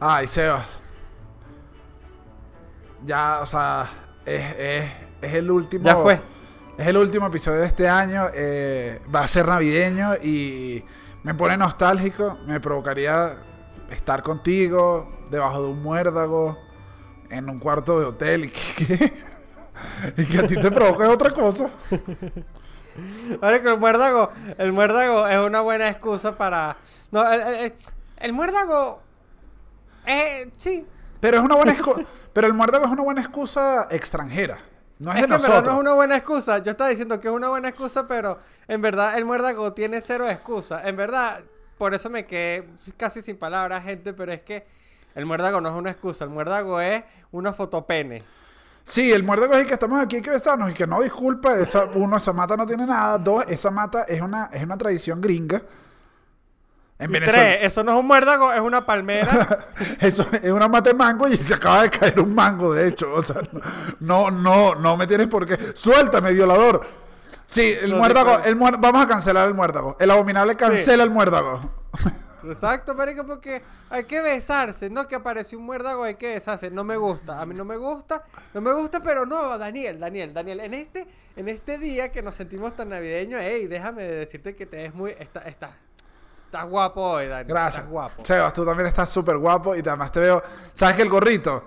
Ay, Sebas. Ya, o sea, es, es, es el último. Ya fue. Es el último episodio de este año. eh, va a ser navideño y me pone nostálgico. Me provocaría estar contigo debajo de un muérdago en un cuarto de hotel y que, y que a ti te provoque otra cosa. Vale, que el muérdago, el muérdago es una buena excusa para... No, el, el- el- el muérdago... Eh, sí. Pero es una buena excusa. Pero el muérdago es una buena excusa extranjera. No es, Es de que en verdad nosotros. no es una buena excusa. Yo estaba diciendo que es una buena excusa, pero en verdad el muérdago tiene cero excusa. En verdad, por eso me quedé casi sin palabras, gente, pero es que el muérdago no es una excusa. El muérdago es una fotopene. Sí, el muérdago es el que estamos aquí, hay que besarnos y que no disculpa. Esa, uno, esa mata no tiene nada. Dos, esa mata es una, es una tradición gringa. En Y Venezuela. tres, eso no es un muérdago, es una palmera. Eso es una mata de mango y se acaba de caer un mango, de hecho. O sea, no, no, no me tienes por qué. Suéltame, violador. Sí, el No, muérdago, sí, el muer- vamos a cancelar el muérdago. El abominable cancela el muérdago. Exacto, marico, porque hay que besarse, no que apareció un muérdago, hay que besarse. No me gusta, a mí no me gusta, no me gusta, pero no, Daniel, Daniel, Daniel, en este, en este día que nos sentimos tan navideños, hey, déjame decirte que te ves muy, está, está, estás guapo hoy, Daniel. Gracias. Estás guapo. Sebas, tú también estás súper guapo y además te veo. ¿Sabes que el gorrito?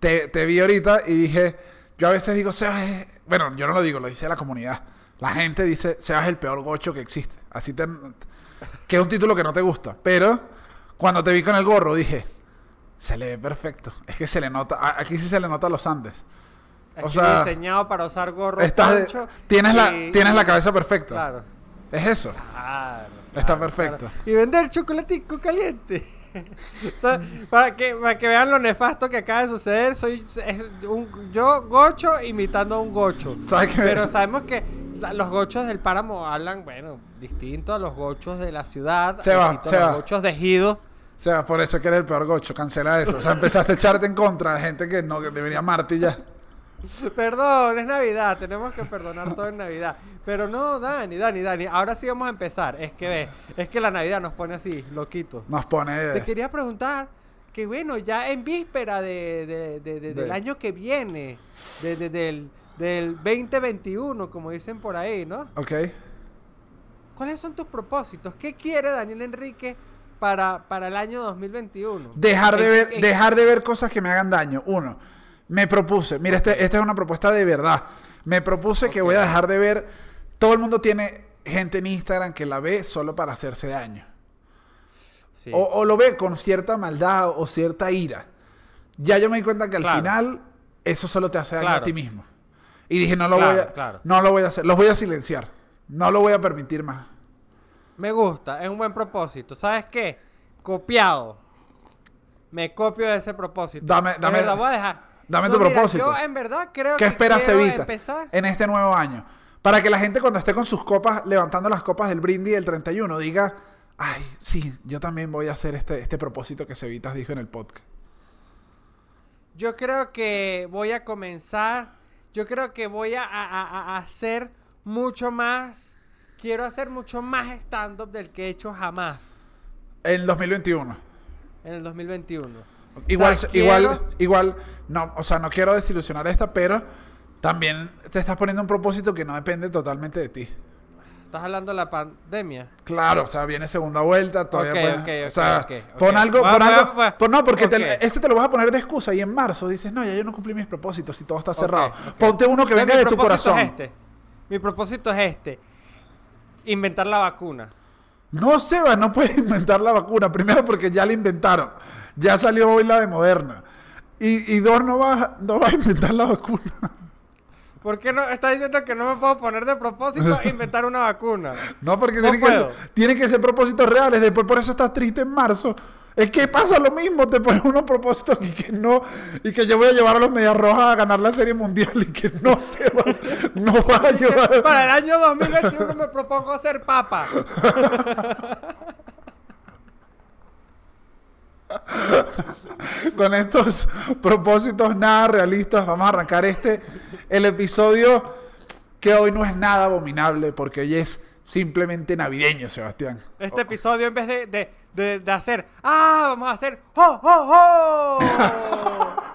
Te, te vi ahorita y dije. Yo a veces digo, Sebas es. Bueno, yo no lo digo, lo dice la comunidad. La gente dice, Sebas es el peor gocho que existe. Así te. Que es un título que no te gusta. Pero cuando te vi con el gorro dije, se le ve perfecto. Es que se le nota. a- Aquí sí se le nota los Andes. o Estoy sea, diseñado para usar gorro Estás de- ancho tienes, la, y- tienes la cabeza perfecta. Claro. Es eso. Claro, Está perfecto. Y vender chocolatico caliente. O sea, para, que, para que vean lo nefasto que acaba de suceder, soy un, yo gocho imitando a un gocho. Pero sabemos que la- los gochos del páramo hablan, bueno, distinto a los gochos de la ciudad, Se va, se los va. gochos de Ejido. O sea, por eso que eres el peor gocho. Cancela eso. O sea, empezaste a echarte en contra de gente que no que debería amarte y ya. Perdón, es Navidad, tenemos que perdonar todo en Navidad. Pero no, Dani, Dani, Dani, ahora sí vamos a empezar. Es que ve, es que la Navidad nos pone así, loquito. Nos pone. Te quería preguntar que bueno, ya en víspera de, de- de- de- del De- año que viene, de- de- del, del 2021, como dicen por ahí, ¿no? Ok. ¿Cuáles son tus propósitos? ¿Qué quiere Daniel Enrique para, para el año 2021? Dejar de ¿En- ver, en- dejar de ver cosas que me hagan daño. Uno, me propuse. Mira, este, esta es una propuesta de verdad. Me propuse que voy a dejar de ver. Todo el mundo tiene gente en Instagram que la ve solo para hacerse daño. Sí. O, o lo ve con cierta maldad o cierta ira. Ya yo me di cuenta que al Claro. final eso solo te hace daño a ti mismo. Y dije, no lo Claro, voy a, no lo voy a hacer, los voy a silenciar. No lo voy a permitir más. Me gusta, es un buen propósito. ¿Sabes qué? Copiado. Me copio de ese propósito. Dame- dame- verdad, voy a dejar. Dame No, tu mira, propósito. Yo en verdad creo ¿Qué que esperas, Evita, empezar. en este nuevo año? Para que la gente cuando esté con sus copas, levantando las copas del brindis del 31, diga, ay, sí, yo también voy a hacer este, este propósito que Cevitas dijo en el podcast. Yo creo que voy a comenzar. Yo creo que voy a, a- hacer mucho más. Quiero hacer mucho más stand-up del que he hecho jamás En 2021. en el 2021. Igual, O sea, igual, quiero- igual, no, o sea, no quiero desilusionar esta, pero también te estás poniendo un propósito que no depende totalmente de ti. ¿Estás hablando de la pandemia? Claro, o sea, viene segunda vuelta, todavía Ok, puedes- ok, o sea, pon algo, a- pon a- algo, a- no, porque te- este te lo vas a poner de excusa y en marzo dices, no, ya yo no cumplí mis propósitos y todo está cerrado. Ponte uno que venga de tu corazón. es este. Mi propósito es este. Inventar la vacuna. No, Seba, no puedes inventar la vacuna. Primero porque ya la inventaron. Ya salió hoy la de Moderna. Y, y dos, no vas, no vas a inventar la vacuna. ¿Por qué no? Está diciendo que no me puedo poner de propósito inventar una vacuna. No, porque No tiene, que puedo. ser, tiene que ser propósitos reales. Después por eso estás triste en marzo. Es que pasa lo mismo. Te pones unos propósitos y que no. Y que yo voy a llevar a los Medias Rojas a ganar la Serie Mundial y que no se va, no va a llevar. Para el año 2021 me propongo ser papa. con estos propósitos nada realistas, vamos a arrancar este, el episodio que hoy no es nada abominable, porque hoy es simplemente navideño, Sebastián. Este episodio en vez de, de, de, de hacer, ah, vamos a hacer, ¡ho, ho, ho!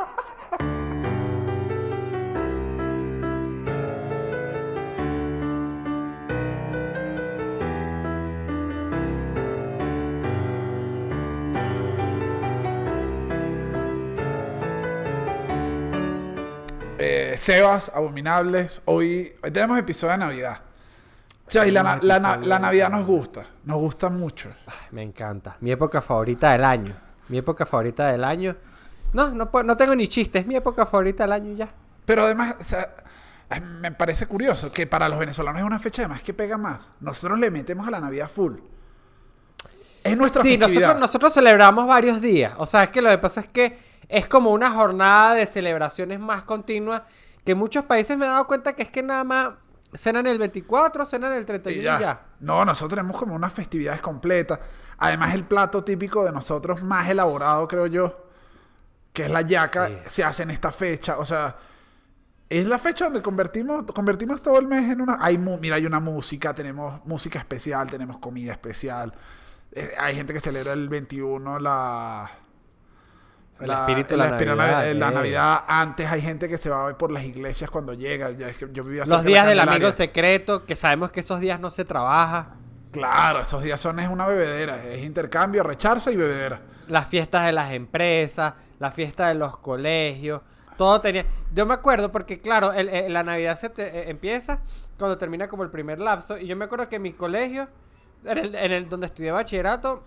Sebas, Abominables, hoy, hoy tenemos episodio de Navidad. O sea, y la, na- la na- la Navidad nos gusta, nos gusta mucho. Me encanta. Mi época favorita del año. Mi época favorita del año. No, no, no tengo ni chiste. Es mi época favorita del año ya. Pero además, o sea, me parece curioso que para los venezolanos es una fecha además que pega más. Nosotros le metemos a la Navidad full. Es nuestra Sí, festividad. nosotros, nosotros celebramos varios días. O sea, es que lo que pasa es que es como una jornada de celebraciones más continua. Que muchos países me he dado cuenta que es que nada más cenan el 24, cenan el 31 Y y ya. ya. No, nosotros tenemos como unas festividades completas. Además, el plato típico de nosotros más elaborado, creo yo, que es la yaca, Sí. se hace en esta fecha. O sea, es la fecha donde convertimos, convertimos todo el mes en una... Hay mu- mira, hay una música, tenemos música especial, tenemos comida especial. Eh, hay gente que celebra el 21 la... El espíritu de la Navidad, la. Navidad. Antes hay gente que se va por las iglesias cuando llega. Yo vivía Los días del amigo secreto, que sabemos que esos días no se trabaja. Claro, esos días son es una bebedera, es intercambio, recharse y bebedera. Las fiestas de las empresas, la fiesta de los colegios. Todo tenía. Yo me acuerdo porque, claro, el- el- la Navidad se te- eh, empieza cuando termina como el primer lapso. Y yo me acuerdo que en mi colegio, en el, en el donde estudié bachillerato,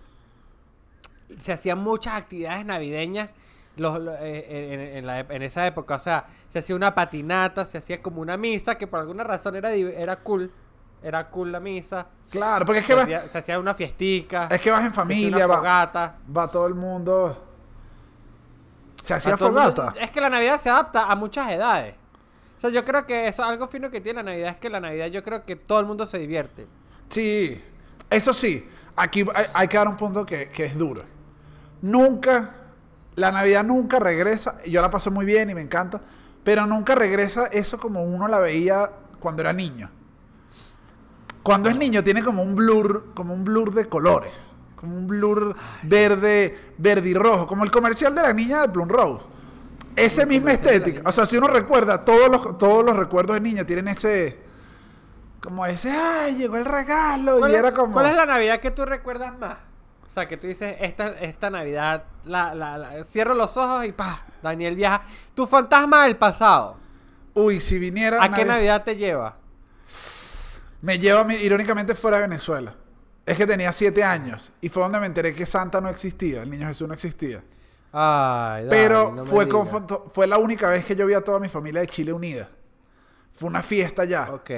se hacían muchas actividades navideñas los, lo- eh, en, en la ep- en esa época. O sea, se hacía una patinata, se hacía como una misa, que por alguna razón era, era cool. Era cool la misa. Claro, porque es que Se vas, hacía, se hacía una fiestica. es que vas en familia, una va, fogata. va todo el mundo. Se hacía mundo- fogata. Es que la Navidad se adapta a muchas edades. O sea, yo creo que eso, algo fino que tiene la Navidad es que la Navidad yo creo que todo el mundo se divierte. Sí, eso sí, aquí hay, hay que dar un punto que, que es duro. Nunca, la Navidad nunca regresa, y yo la paso muy bien y me encanta, pero nunca regresa eso como uno la veía cuando era niño. Cuando es niño tiene como un blur, como un blur de colores, como un blur verde, verde y rojo, como el comercial de la niña de Plum Rose. Esa misma estética, o sea, si uno recuerda, todos los, todos los recuerdos de niña tienen ese, como ese, ay, llegó el regalo, ¿Cuál, y era como... cuál es la Navidad que tú recuerdas más? O sea, que tú dices, esta, esta Navidad, la, la, la- cierro los ojos y pa, Daniel viaja. Tu fantasma del pasado, Uy, si viniera... ¿a qué Navidad- te lleva? Me lleva, irónicamente, fuera de Venezuela. Es que tenía siete años, y fue donde me enteré que Santa no existía, el Niño Jesús no existía. Ay, Pero no fue, con- fue la única vez que yo vi a toda mi familia de Chile unida. Fue una fiesta ya. Ok.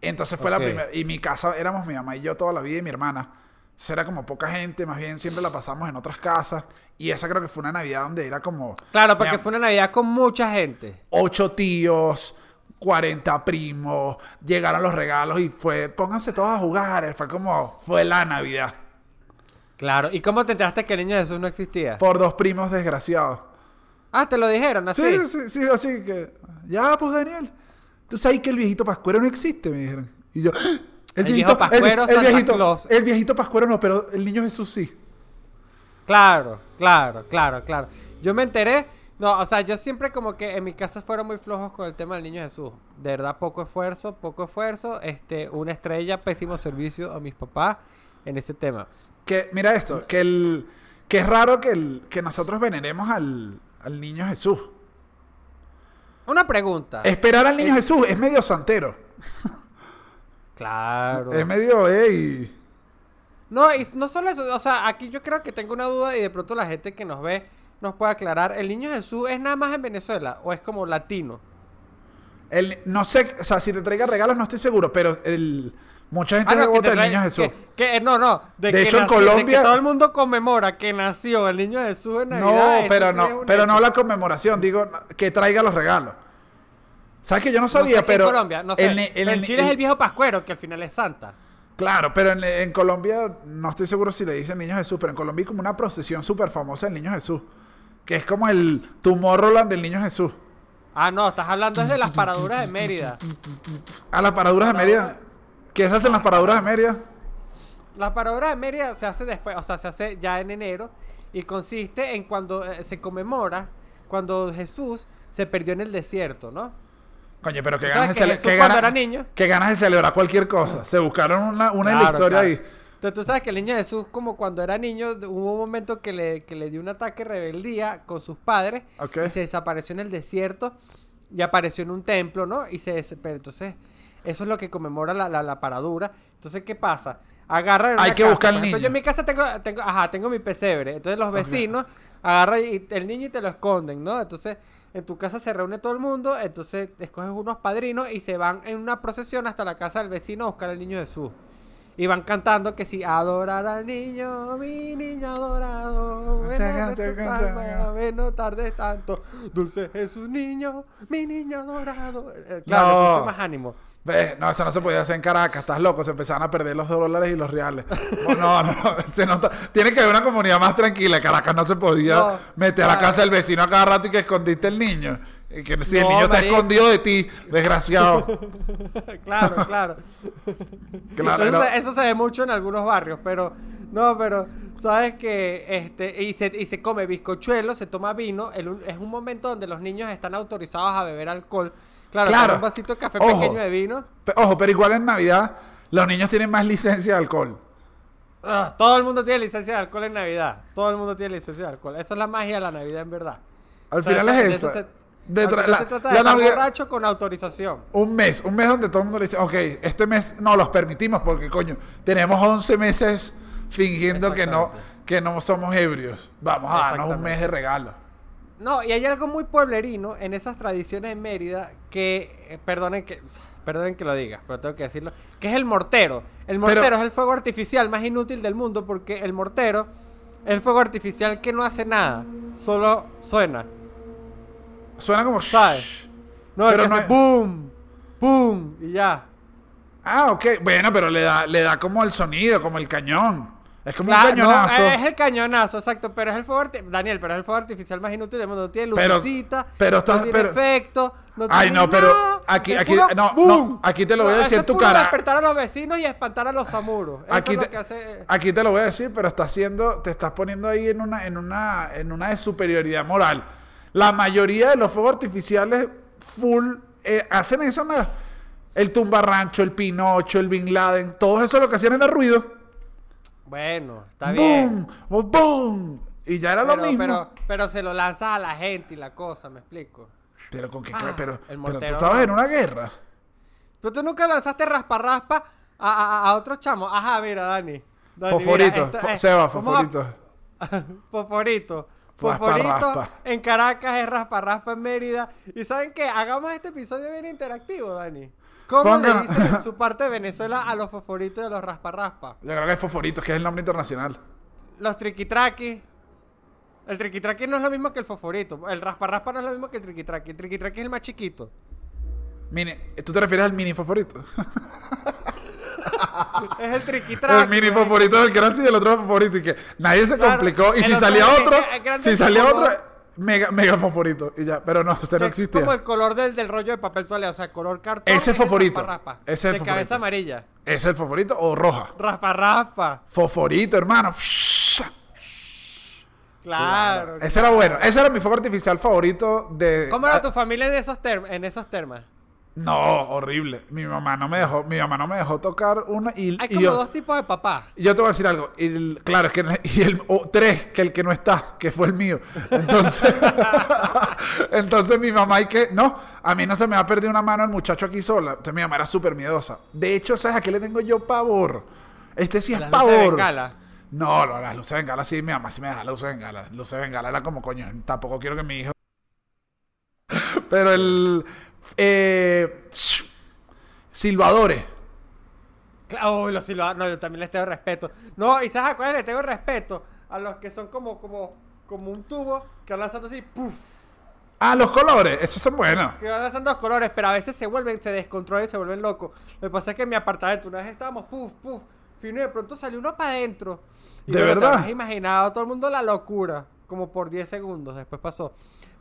Entonces fue la primera. Y mi casa éramos mi mamá y yo toda la vida y mi hermana. Era como poca gente, más bien siempre la pasamos en otras casas. Y esa creo que fue una Navidad donde era como. Claro, porque fue una Navidad con mucha gente. Ocho tíos, 40 primos, llegaron los regalos y fue. Pónganse todos a jugar. Fue como. Fue la Navidad. Claro. ¿Y cómo te enteraste que el niño Jesús no existía? Por dos primos desgraciados. Ah, te lo dijeron así. Sí, sí, sí, así que. Ya, pues Daniel. Tú sabes que el viejito pascuero no existe, me dijeron. Y yo. "Ah, El, El viejito viejo pascuero, el, el Santa viejito, Claus. el viejito pascuero no, pero el niño Jesús sí. Claro, claro, claro, claro. Yo me enteré. No, o sea, yo siempre como que en mi casa fueron muy flojos con el tema del niño Jesús. De verdad, poco esfuerzo, poco esfuerzo. Este, una estrella, pésimo servicio a mis papás en ese tema. Que, mira esto, que el. Que es raro que, el, que nosotros veneremos al, al niño Jesús. Una pregunta. Esperar al niño Eh, Jesús es medio santero. Claro. Es medio, ey. No, y no solo eso, o sea, aquí yo creo que tengo una duda y de pronto la gente que nos ve nos puede aclarar. ¿El niño Jesús es nada más en Venezuela o es como latino? El, no sé, o sea, si te traiga regalos no estoy seguro, pero el, mucha gente Ah, no, vota el niño Jesús. Que, que- no, no. De, De que hecho, en de Colombia- que todo el mundo conmemora que nació el niño Jesús en Navidad. No, pero no, pero no la conmemoración, digo que traiga los regalos. ¿Sabes que yo no sabía? no sé qué pero en Colombia, no sé. en- en- Pero en en- Chile es el viejo pascuero, que al final es Santa. Claro, pero en, Colombia no estoy seguro si le dicen Niño Jesús, pero en Colombia hay como una procesión súper famosa del Niño Jesús, que es como el Tomorrowland del Niño Jesús. Ah, no, estás hablando es de las paraduras de Mérida. A las paraduras de Mérida. ¿Qué se hacen las paraduras de Mérida? La paradura de Mérida se hace después, o sea, se hace ya en enero y consiste en cuando eh, se conmemora cuando Jesús se perdió en el desierto, ¿no? Coño, pero qué ¿Tú ganas, de que qué ganas- era niño? qué ganas de celebrar cualquier cosa. Se buscaron una, una en la Claro, historia claro. ahí. Entonces tú sabes que el niño Jesús, como cuando era niño, hubo un momento que le, que le dio un ataque de rebeldía con sus padres y se desapareció en el desierto y apareció en un templo, ¿no? Y se pero entonces eso es lo que conmemora la, la, la paradura. Entonces, ¿qué pasa? Agarra Hay que casa, buscar al niño. Yo en mi casa tengo, tengo, ajá, tengo mi pesebre. Entonces los vecinos agarran y- el niño y te lo esconden, ¿no? Entonces en tu casa se reúne todo el mundo, entonces escoges unos padrinos y se van en una procesión hasta la casa del vecino a buscar al niño Jesús. Y van cantando que si adorar al niño, mi niño adorado, ven a nuestra salva, ven no tardes tanto, dulce Jesús niño, mi niño adorado. Eh, Claro, No. le puse más ánimo. Ve, No, eso no se podía hacer en Caracas, estás loco, se empezaron a perder los dólares y los reales. No, no, no, se nota. Tiene que haber una comunidad más tranquila. Caracas no se podía No, meter a la casa del vecino a cada rato y que escondiste el niño. Y que si el niño está escondido de ti, desgraciado. claro, claro. Claro, eso, se, eso se ve mucho en algunos barrios, pero no, pero sabes que este y se, y se come bizcochuelo, se toma vino, el es un momento donde los niños están autorizados a beber alcohol. Claro, Claro. un vasito de café Ojo. pequeño de vino. Ojo, pero igual en Navidad los niños tienen más licencia de alcohol. Ah, todo el mundo tiene licencia de alcohol en Navidad. Todo el mundo tiene licencia de alcohol. Esa es la magia de la Navidad en verdad. Al O sea, final es eso. se- De final la- se trata la de Navidad- borracho con autorización. Un mes, un mes donde todo el mundo le dice, ok, este mes no los permitimos porque coño, tenemos 11 meses fingiendo que no, que no somos ebrios. Vamos a darnos un mes de regalo. No, y hay algo muy pueblerino en esas tradiciones en Mérida que, eh, perdonen que, perdonen que lo diga, pero tengo que decirlo, que es el mortero. El mortero Pero- es el fuego artificial más inútil del mundo porque el mortero es el fuego artificial que no hace nada, solo suena, Suena como... ¿sabes? No, el Pero que no hace es- boom, boom y ya. Ah, ok. Bueno, pero le da, le da como el sonido, como el cañón. Es como Claro, un no, cañonazo. es el cañonazo, exacto, pero es el fuego arti- Daniel, pero es el fuego artificial más inútil del mundo, no tiene Pero- lucecita, pero estás- no tiene pero- efecto, no Ay, tiene no, pero nada, aquí- es aquí- puro no, no, aquí te lo voy a No, decir en tu cara. despertar a los vecinos y espantar a los samuros. Eso Aquí es lo te, que hace... aquí te lo voy a decir, pero está haciendo, te estás poniendo ahí en una, en una, en una de superioridad moral. La mayoría de los fuegos artificiales full eh, hacen eso, ¿no? El tumbarrancho, el Pinocho, el Bin Laden, todo eso lo que hacían era ruido. Bueno, está bien. ¡Boom! ¡Boom! Y ya era Pero, lo mismo. pero, pero se lo lanzas a la gente y la cosa, me explico. Pero con qué Ah, pero, pero tú estabas no. en una guerra. Pero tú nunca lanzaste raspa-raspa a, a, a otros chamos. Ajá, mira, Dani. Dani, Fosforito, mira, es- Seba, a- fosforito. Fosforito. Raspa, Fosforito raspa. en Caracas es raspa raspa en Mérida. ¿Y saben qué? Hagamos este episodio bien interactivo, Dani. ¿Cómo le dicen en su parte de Venezuela a los fosforitos y a los raspa raspa? Yo creo que es fosforito, que es el nombre internacional. Los triquitraquis. El triquitraqui no es lo mismo que el fosforito. El raspa raspa no es lo mismo que el triquitraqui. El triquitraqui es el más chiquito. Mini, ¿Tú te refieres al mini fosforito? Es el triquitraqui. el mini fosforito del grande y el otro fosforito. Y que nadie se Claro, complicó. Y si salía otro, si salía otro, mega, mega fosforito. Y ya, pero no, usted no Que es existía. como el color del, del rollo de papel toalé, o sea, color cartón. Ese es fosforito. Ese es el De fosforito. cabeza amarilla. ¿Ese es el fosforito o roja? Raspa raspa. Fosforito, hermano. Claro. Ese era bueno. Ese era mi fuego artificial favorito de. ¿Cómo era tu familia en esos, term- en esos termas? No, horrible. Mi mamá no me dejó, mi mamá no me dejó tocar una y, Hay y como yo, dos tipos de papá. yo te voy a decir algo. Y el- claro, es que y el o tres, que el que no está, que fue el mío. Entonces, entonces mi mamá y que no, a mí no se me va a perder una mano el muchacho aquí sola. Entonces mi mamá era súper miedosa. De hecho, ¿sabes a qué le tengo yo pavor? Este sí es las luces de pavor. bengala. No, no, las luces de bengala sí, mi mamá sí me deja las luces de bengala. Las luces de bengala era como coño, tampoco quiero que mi hijo. Pero el. Eh, silbadores. Claro, uy, los silbados. No, yo también les tengo respeto. No, y ¿sabes a cuáles les tengo respeto? A los que son como, como, como un tubo que van lanzando así, ¡puf! Ah, los colores, esos son buenos. Que van lanzando los colores, pero a veces se vuelven, se descontrolan y se vuelven locos. Lo que pasa es que en mi apartamento una vez estábamos, puf, puf, fino y de pronto salió uno para adentro. Y ¿De te verdad? habrás imaginado todo el mundo la locura, como por 10 segundos, después pasó.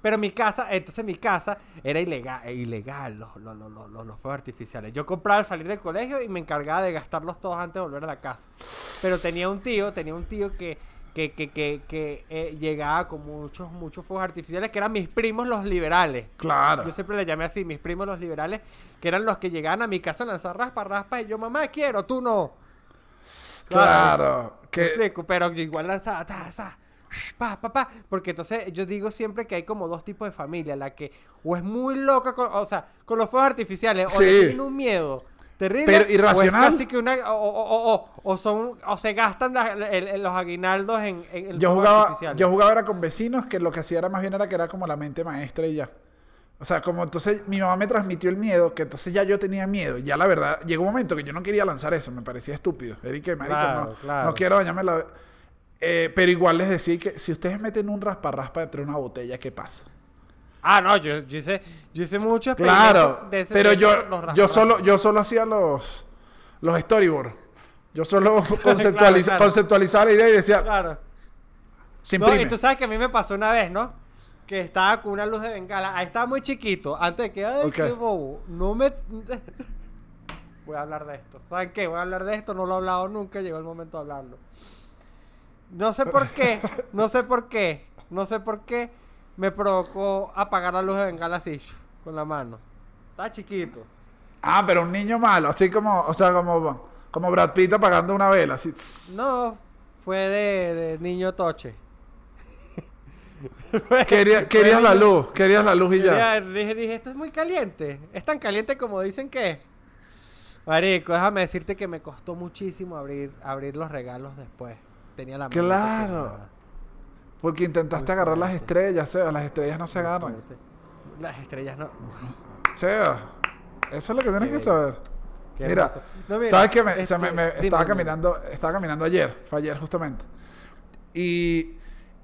Pero mi casa, entonces mi casa era ilegal, eh, ilegal los, los, los, los, los fuegos artificiales. Yo compraba al salir del colegio y me encargaba de gastarlos todos antes de volver a la casa. Pero tenía un tío, tenía un tío que, que, que, que, que eh, llegaba con muchos, muchos fuegos artificiales, que eran mis primos los liberales. Claro. Yo siempre le llamé así, mis primos los liberales, que eran los que llegaban a mi casa a lanzar raspa, raspa, y yo, mamá, quiero, tú no. Claro. Que, explico, pero igual lanzaba, ta, ta, pa, pa, pa, porque entonces yo digo siempre que hay como dos tipos de familia, la que o es muy loca, con, o sea, con los fuegos artificiales, o le tienen un miedo terrible, Pero irracional. o que una, o, o, o, son, o se gastan la- el- el- los aguinaldos en, en el yo jugaba, artificial. yo jugaba era con vecinos que lo que hacía era más bien era que era como la mente maestra y ya. O sea, como entonces mi mamá me transmitió el miedo, que entonces ya yo tenía miedo. Ya la verdad, llegó un momento que yo no quería lanzar eso, me parecía estúpido. Eric, marico, Claro, no, claro. no quiero dañarme la... Eh, pero igual les decía que si ustedes meten un raspa-raspa entre una botella, ¿qué pasa? Ah, no, yo, yo hice, yo hice mucho Claro, de ese- pero de yo, yo, solo, yo solo hacía los, los storyboards. Yo solo claro. conceptualizaba la idea y decía, Claro. se No, y tú sabes que a mí me pasó una vez, ¿no? Que estaba con una luz de bengala. Ahí estaba muy chiquito. Antes de que, ay, Ok. qué bobo. No me. Voy a hablar de esto. ¿Saben qué? Voy a hablar de esto. No lo he hablado nunca. Llegó el momento de hablarlo. No sé por qué. No sé por qué. No sé por qué. Me provocó apagar la luz de bengala así. Con la mano. Estaba chiquito. Ah, pero un niño malo, así como, o sea, como, como Brad Pitt apagando una vela, así. No. Fue de, de niño toche. Quería- querías la luz, querías la luz y ya. Dije, dije, esto es muy caliente. Es tan caliente como dicen que. es". Marico, déjame decirte que me costó muchísimo abrir, abrir los regalos después. Tenía la Claro. Porque intentaste agarrar las estrellas, Seba, las estrellas no se agarran. Las estrellas no. Seba, eso es lo que tienes que saber. Mira. No, mira, ¿sabes qué? Me, este, me- me- dime, estaba, dime. caminando, estaba caminando ayer, fue ayer justamente. Y,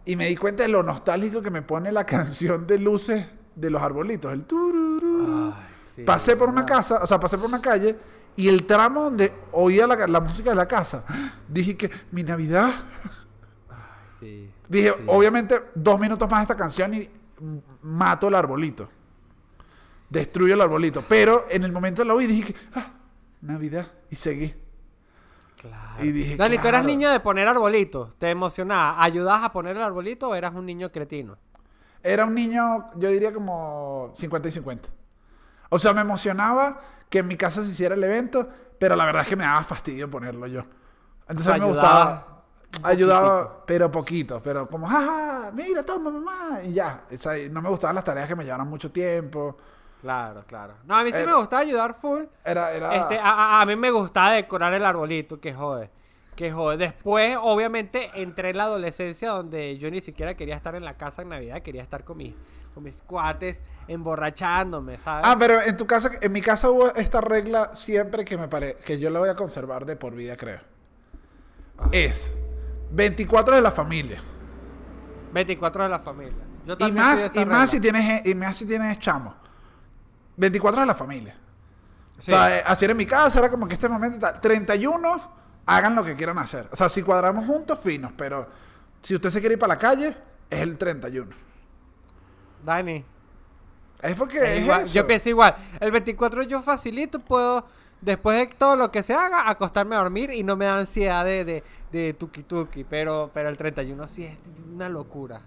y me di cuenta de lo nostálgico que me pone la canción de luces de los arbolitos, el tururú. Ay, sí, pasé por una ¿verdad? casa, o sea, pasé por una calle y el tramo donde oía la, la música de la casa, dije que mi Navidad, Sí. dije, sí. obviamente dos minutos más de esta canción y mato el arbolito, destruyo el arbolito, pero en el momento la oí dije que, ah, Navidad, y seguí. Claro. Y dije, Dani, ¿tú eras niño de poner arbolitos? ¿Te emocionaba? ¿Ayudabas a poner el arbolito o eras un niño cretino? Era un niño, yo diría como 50 y 50. O sea, me emocionaba que en mi casa se hiciera el evento, pero la verdad es que me daba fastidio ponerlo yo. Entonces a mí me gustaba, ayudaba, pero poquito, pero como, jaja, mira, toma mamá, y ya. O sea, no me gustaban las tareas que me llevaran mucho tiempo. Claro, claro. No, a mí sí Eh, me gustaba ayudar full. Era, era... Este, a, a- a mí me gustaba decorar el arbolito, que jode. Que jode. Después, obviamente, entré en la adolescencia donde yo ni siquiera quería estar en la casa en Navidad, quería estar con mis, con mis cuates, emborrachándome, ¿sabes? Ah, pero en tu casa, en mi casa hubo esta regla siempre que me pare, que yo la voy a conservar de por vida, creo. Es 24 de la familia. 24 de la familia. Yo Y más, y más si tienes, y más si tienes chamo. 24 de la familia. Sí. O sea, eh, así era en mi casa, era como que este momento y tal. 31, hagan lo que quieran hacer. O sea, si cuadramos juntos, finos, pero si usted se quiere ir para la calle, es el 31. Dani. Es porque es igual. eso. Yo pienso igual. El 24 yo facilito, puedo, después de todo lo que se haga, acostarme a dormir y no me da ansiedad de, de, de tuki tuki. Pero, pero el 31 sí es una locura.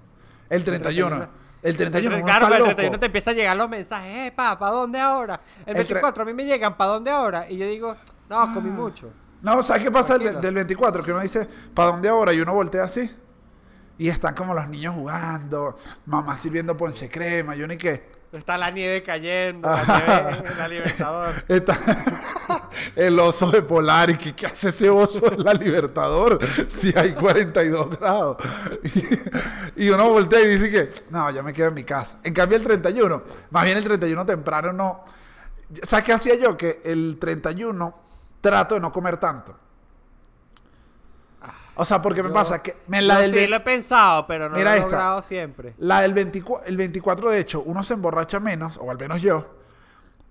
El 31. El 31, uno claro, está el loco. 31 te empieza a llegar los mensajes, eh, pa, ¿para dónde ahora? El El tre- 24 a mí me llegan, ¿para dónde ahora? Y yo digo, no, comí mucho. No, ¿sabes qué pasa del, Tranquilo. del 24? Que uno dice, ¿para dónde ahora? Y uno voltea así. Y están como los niños jugando, mamá sirviendo ponche crema, yo ni qué. Está la nieve cayendo, la nieve en la Libertador. Está el oso de polar y ¿qué hace ese oso en la Libertador si hay 42 grados? Y, y uno voltea y dice que, no, ya me quedo en mi casa. En cambio el 31, más bien el 31 temprano no... ¿Sabes qué hacía yo? Que el 31 trato de no comer tanto. O sea, porque me Yo- pasa que me la Yo del sí lo he pensado, pero no Mira lo he esta. logrado siempre. la del 24, el 24, de hecho, uno se emborracha menos, o al menos yo,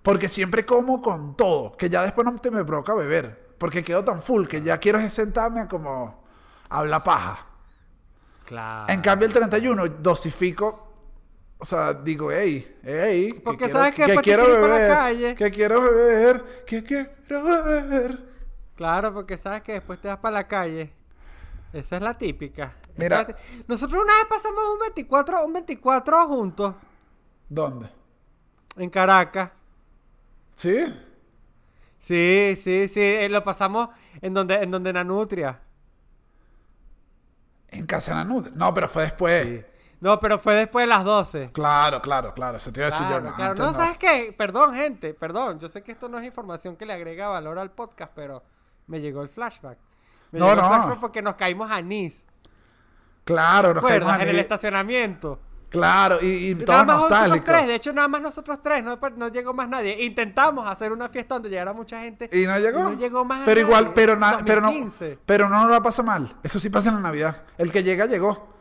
porque siempre como con todo, que ya después no te me provoca beber, porque quedo tan full que ya quiero sentarme a como habla paja. Claro. En cambio, el 31 dosifico, O sea, digo, hey, hey, que Porque quiero- sabes que que te quiero ir para la beber, calle. que quiero beber, que quiero beber. Claro, porque sabes que después te vas para la calle. Esa es la típica. Mira. es la ti- Nosotros una vez pasamos un 24, un 24 juntos ¿Dónde? en Caracas. ¿Sí? Sí, sí, sí. eh, lo pasamos en donde, en donde Nanutria. En Casa Nanud. No, pero fue después. Sí. No, pero fue después de las 12. Claro, claro, claro. Eso te iba a decir yo. Claro, No, claro. no. ¿sabes qué? Perdón, gente, perdón. Yo sé que esto no es información que le agrega valor al podcast, pero me llegó el flashback. Me No, no. flashback porque nos caímos a Nice. Claro, nos caímos En el estacionamiento. Claro, y, y Nada más nosotros tres, de hecho nada más nosotros tres, no, no llegó más nadie. Intentamos hacer una fiesta donde llegara mucha gente. Y no llegó. Y no llegó más Pero nadie. igual, pero, na- pero no, 2015. pero no la pasa mal. Eso sí pasa en la Navidad. El que llega, llegó.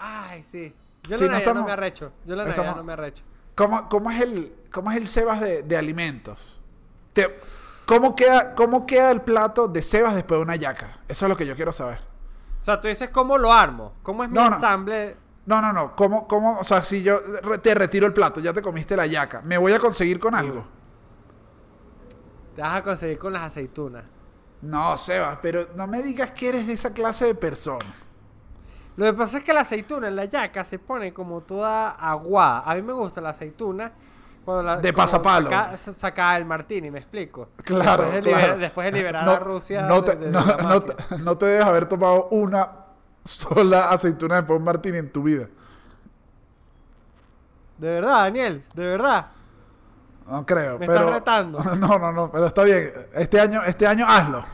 Ay, sí. Yo Sí, la no me arrecho. Yo la estamos- no me arrecho. ¿Cómo, cómo es el, cómo es el Sebas de, de alimentos? Te- ¿cómo, queda, ¿Cómo queda el plato de Sebas después de una yaca? Eso es lo que yo quiero saber. O sea, tú dices cómo lo armo. ¿Cómo es mi No, ensamble? No, no, no. ¿Cómo, cómo, o sea, si yo te retiro el plato, ya te comiste la yaca, ¿me voy a conseguir con algo? Te vas a conseguir con las aceitunas. No, Sebas, pero no me digas que eres de esa clase de persona. Lo que pasa es que la aceituna en la yaca se pone como toda aguada. A mí me gusta la aceituna cuando la, De pasapalo. saca- sacada el martini, me explico. Claro, Después de, claro. liber- después de liberar No- a Rusia No te, de no, te- no te debes haber tomado una sola aceituna de Paul Martini en tu vida. De verdad, Daniel, de verdad. No creo, Me pero... estás retando. No, no, no, pero está bien. Este año, este año hazlo.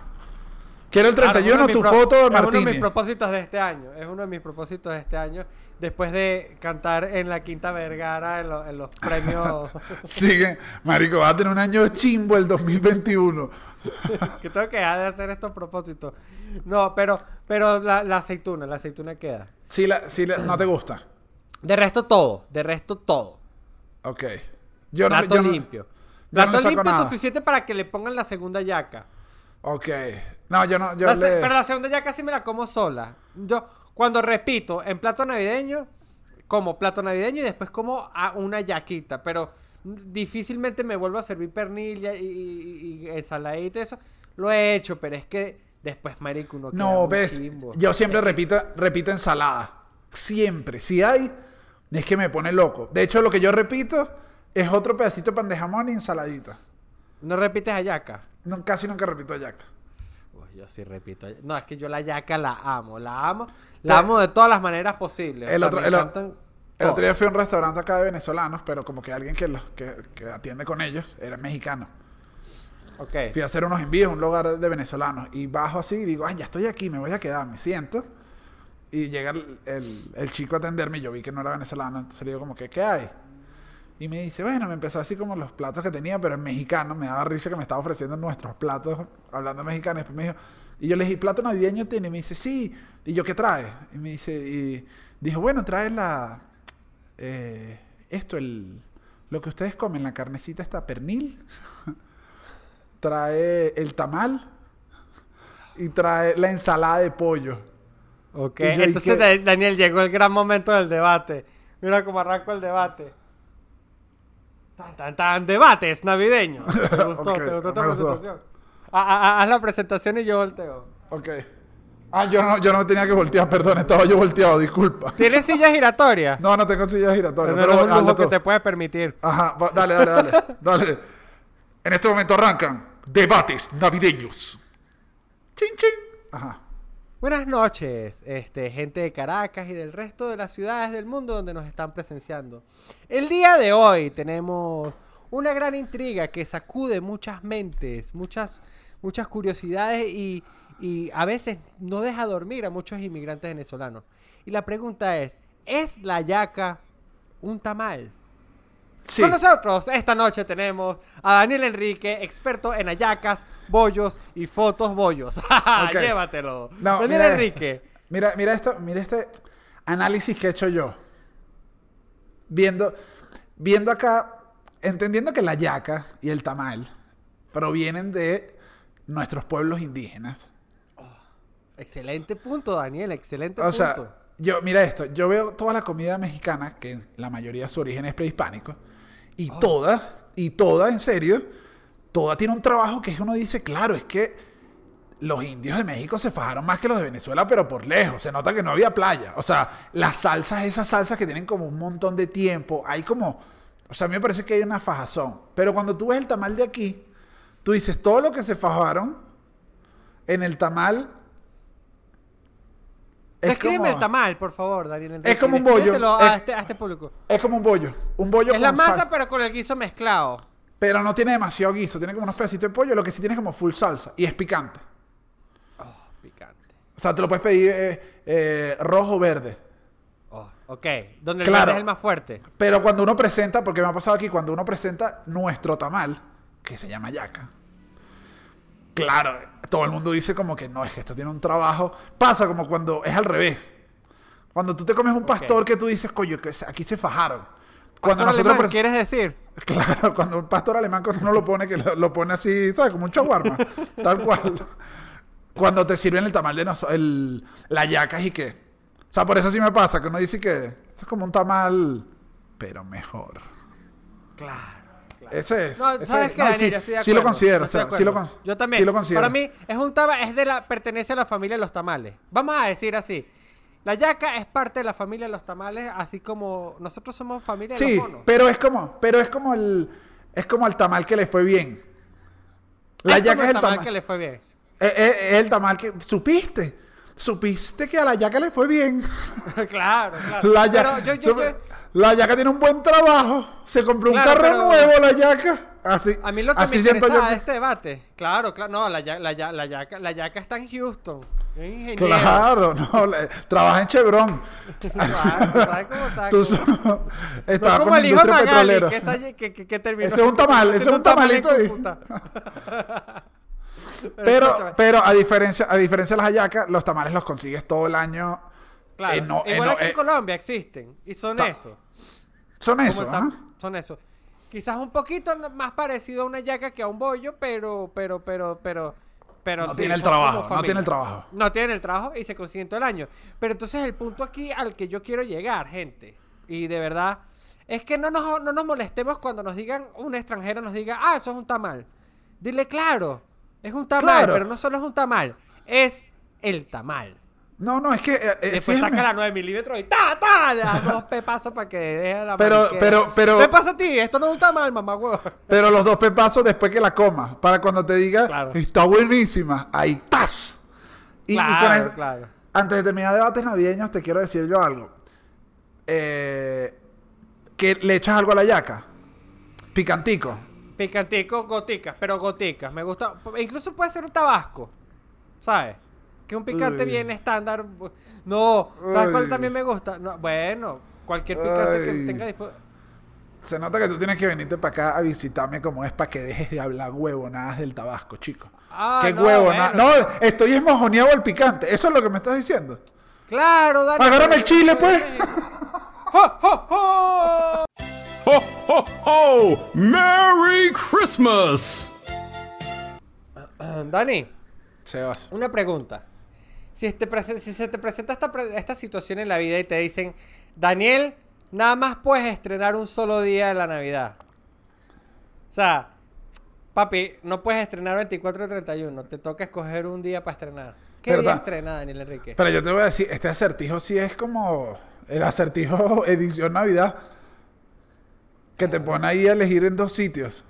Quiero el Claro, 31 uno de tu pro- foto de Es uno de mis propósitos de este año. Es uno de mis propósitos de este año. Después de cantar en la Quinta Vergara en, lo- en los premios Sigue, marico, va a tener un año chimbo el 2021. que tengo que dejar de hacer estos propósitos. No, pero, pero la, la aceituna, la aceituna queda. Si, la, si la- no te gusta. De resto todo, de resto todo. Ok. Yo no, Plato no- limpio. yo no Plato le saco limpio es suficiente para que le pongan la segunda yaca. Ok. No, yo no, yo La le... Pero la segunda yaca sí me la como sola. Yo, cuando repito, en plato navideño, como plato navideño y después como a una yaquita. Pero difícilmente me vuelvo a servir pernil y, y, y ensaladita y eso. Lo he hecho, pero es que después, marico, uno No, ves, chimbo. yo siempre repito, repito ensalada. Siempre. Si hay, es que me pone loco. De hecho, lo que yo repito es otro pedacito de pan de jamón y ensaladita. ¿No repites a yaca? No, casi nunca repito yaca. Yo sí repito. No, es que yo la yaca la amo. La amo. La amo de todas las maneras posibles. El O sea, otro- me el encantan otro día fui a un restaurante acá de venezolanos, pero como que alguien que, los, que, que atiende con ellos era mexicano. Ok. Fui a hacer unos envíos a un lugar de venezolanos y bajo así y digo, ay, ya estoy aquí, me voy a quedar, me siento. Y llega el, el- el chico a atenderme y yo vi que no era venezolano, entonces le digo como que, ¿qué hay? Y me dice, bueno, me empezó así como los platos que tenía, pero en mexicano, me daba risa que me estaba ofreciendo nuestros platos hablando mexicano. Y después me dijo, y yo le dije, ¿plato navideño tiene? Y me dice, sí. Y yo, ¿qué trae? Y me dice, y dijo, bueno, trae la, eh, esto, el, lo que ustedes comen, la carnecita esta pernil, trae el tamal y trae la ensalada de pollo. Ok, yo, ¿y entonces Daniel llegó el gran momento del debate. Mira cómo arrancó el debate. Tan, tan, tan, debates navideños. ¿Te gustó? Ok, ¿Te gustó esta me gustó. presentación? Ah, ah, ah, haz la presentación y yo volteo. Ok. Ah, yo no, yo no tenía que voltear, perdón, estaba yo volteado, disculpa. ¿Tienes silla giratoria? No, no tengo sillas giratorias, Pero pero, no es un lujo que te puedes permitir. Ajá, va- dale, dale, dale, dale. En este momento arrancan debates navideños. Chin, chin. Ajá. Buenas noches, este, gente de Caracas y del resto de las ciudades del mundo donde nos están presenciando. El día de hoy tenemos una gran intriga que sacude muchas mentes, muchas, muchas curiosidades y, y a veces no deja dormir a muchos inmigrantes venezolanos. Y la pregunta es, ¿es la yaca un tamal? Sí. Con nosotros esta noche tenemos a Daniel Enrique, experto en ayacas, bollos y fotos bollos. Llévatelo. No, Daniel mira Enrique. esto. Mira, mira esto, mira este análisis que he hecho yo. Viendo, viendo acá, entendiendo que la yaca y el tamal provienen de nuestros pueblos indígenas. Excelente punto, Daniel, excelente O sea, punto. yo, mira esto, yo veo toda la comida mexicana, que la mayoría de su origen es prehispánico, y toda, y toda, en serio, toda tiene un trabajo que es uno dice, claro, es que los indios de México se fajaron más que los de Venezuela, pero por lejos. Se nota que no había playa. O sea, las salsas, esas salsas que tienen como un montón de tiempo, hay como... O sea, a mí me parece que hay una fajazón. Pero cuando tú ves el tamal de aquí, tú dices, todo lo que se fajaron en el tamal... es Descríbeme como- el tamal, por favor, Daniel. Es como un bollo. A, este, a este público. Es como un bollo. Un bollo Es la sal. masa, pero con el guiso mezclado. Pero no tiene demasiado guiso. Tiene como unos pedacitos de pollo. Lo que sí tiene es como full salsa. Y es picante. Picante. O sea, te lo puedes pedir eh, eh, rojo o verde. Oh, ok. Donde el Claro. verde es el más fuerte. Pero cuando uno presenta, porque me ha pasado aquí, cuando uno presenta nuestro tamal, que se llama yaca, claro, todo el mundo dice como que no, es que esto tiene un trabajo. Pasa como cuando es al revés. Cuando tú te comes un pastor que tú dices, coño, que aquí se fajaron. Cuando Pastor nosotros alemán, ¿Quieres decir? Claro, cuando un pastor alemán cuando uno lo pone, que lo, lo pone así, ¿sabes? Como un shawarma, tal cual. Cuando te sirven el tamal de nos el, la yaca y que. O sea, por eso sí me pasa, que uno dice que esto es como un tamal, pero mejor. Claro. Ese es. No, ese ¿sabes es. qué, No, sí, Yo estoy de sí lo considero, o sea, sí lo con- Yo también. sí lo considero. Para mí, es un tamal, es de la, pertenece a la familia de los tamales. Vamos a decir así. La yaca es parte de la familia de los tamales, así como nosotros somos familia de Sí, los monos. pero es como, pero es como el, es como el tamal que le fue bien. La Es como yaca es el tamal tamal. que le fue bien. Es, es- es el tamal que. ¿Supiste? ¿Supiste que a la yaca le fue bien? claro, claro. La Pero yaca, yo, yo, yo- la yaca tiene un buen trabajo. Se compró un carro pero- nuevo, la yaca. Así, a mí lo que así me interesa yo. este debate, claro, claro, no, la, la, ya- la yaca, la yaca está en Houston. Es ingeniero. Claro, no, trabaja en Chevron. Claro, tú sabes cómo está. Tú como- so- No estaba como con el la hijo de Magali, que, esa- que, que, que terminó. Ese es un tamal, ese es un tamalito tamal ahí. en. Pero, pero a diferencia, a diferencia de las hallacas, los tamales los consigues todo el año. claro, eh, no- eh, igual no, aquí en eh, Colombia existen y son eso. Son eso, ¿ah? Son eso. Quizás un poquito más parecido a una yaca que a un bollo, pero, pero, pero, pero, pero No sí, tiene el trabajo, no tiene el trabajo. No tienen el trabajo y se consiguen todo el año. Pero entonces el punto aquí al que yo quiero llegar, gente, y de verdad, es que no nos, no nos molestemos cuando nos digan, un extranjero nos diga, ah, eso es un tamal. Dile, claro, es un tamal, Claro. pero no solo es un tamal, es el tamal. No, no, es que. eh, eh, sí Después es saca me- la 9 milímetros y ¡ta, ta! Le da dos pepazos para que deje la Pero- mariquera. pero- pero- ¿Qué pasa a ti? Esto no es un tamal, mamá huevo. Pero los dos pepazos después que la comas. Para cuando te diga, Claro. está buenísima. Ahí, ¡tas! Y, y Claro, esto- claro. Antes de terminar debates navideños, te quiero decir yo algo. Eh, que le echas algo a la yaca. Picantico. Picantico, goticas, pero goticas. Me gusta. Incluso puede ser un tabasco. ¿Sabes? Que un picante Uy. bien estándar. No. ¿Sabes cuál también me gusta? No, bueno, cualquier picante que tenga dispo- Se nota que tú tienes que venirte para acá a visitarme como es para que dejes de hablar huevonadas del tabasco, chico. Ah, ¿Qué no, huevona- bueno. No, estoy esmojoneado al picante. Eso es lo que me estás diciendo. Claro, dale. Agárrame el chile, pues. ¡Jo, jo, jo! Ho, ho, ho! Merry Christmas! Dani. Sebas. Una pregunta. Si, te prese- si se te presenta esta, esta situación en la vida y te dicen, Daniel, nada más puedes estrenar un solo día de la Navidad. O sea, papi, no puedes estrenar 24 o 31. Te toca escoger un día para estrenar. ¿Qué día estrena Daniel Enrique? Pero yo te voy a decir, este acertijo sí es como el acertijo edición Navidad. Que te pone ahí a elegir en dos sitios.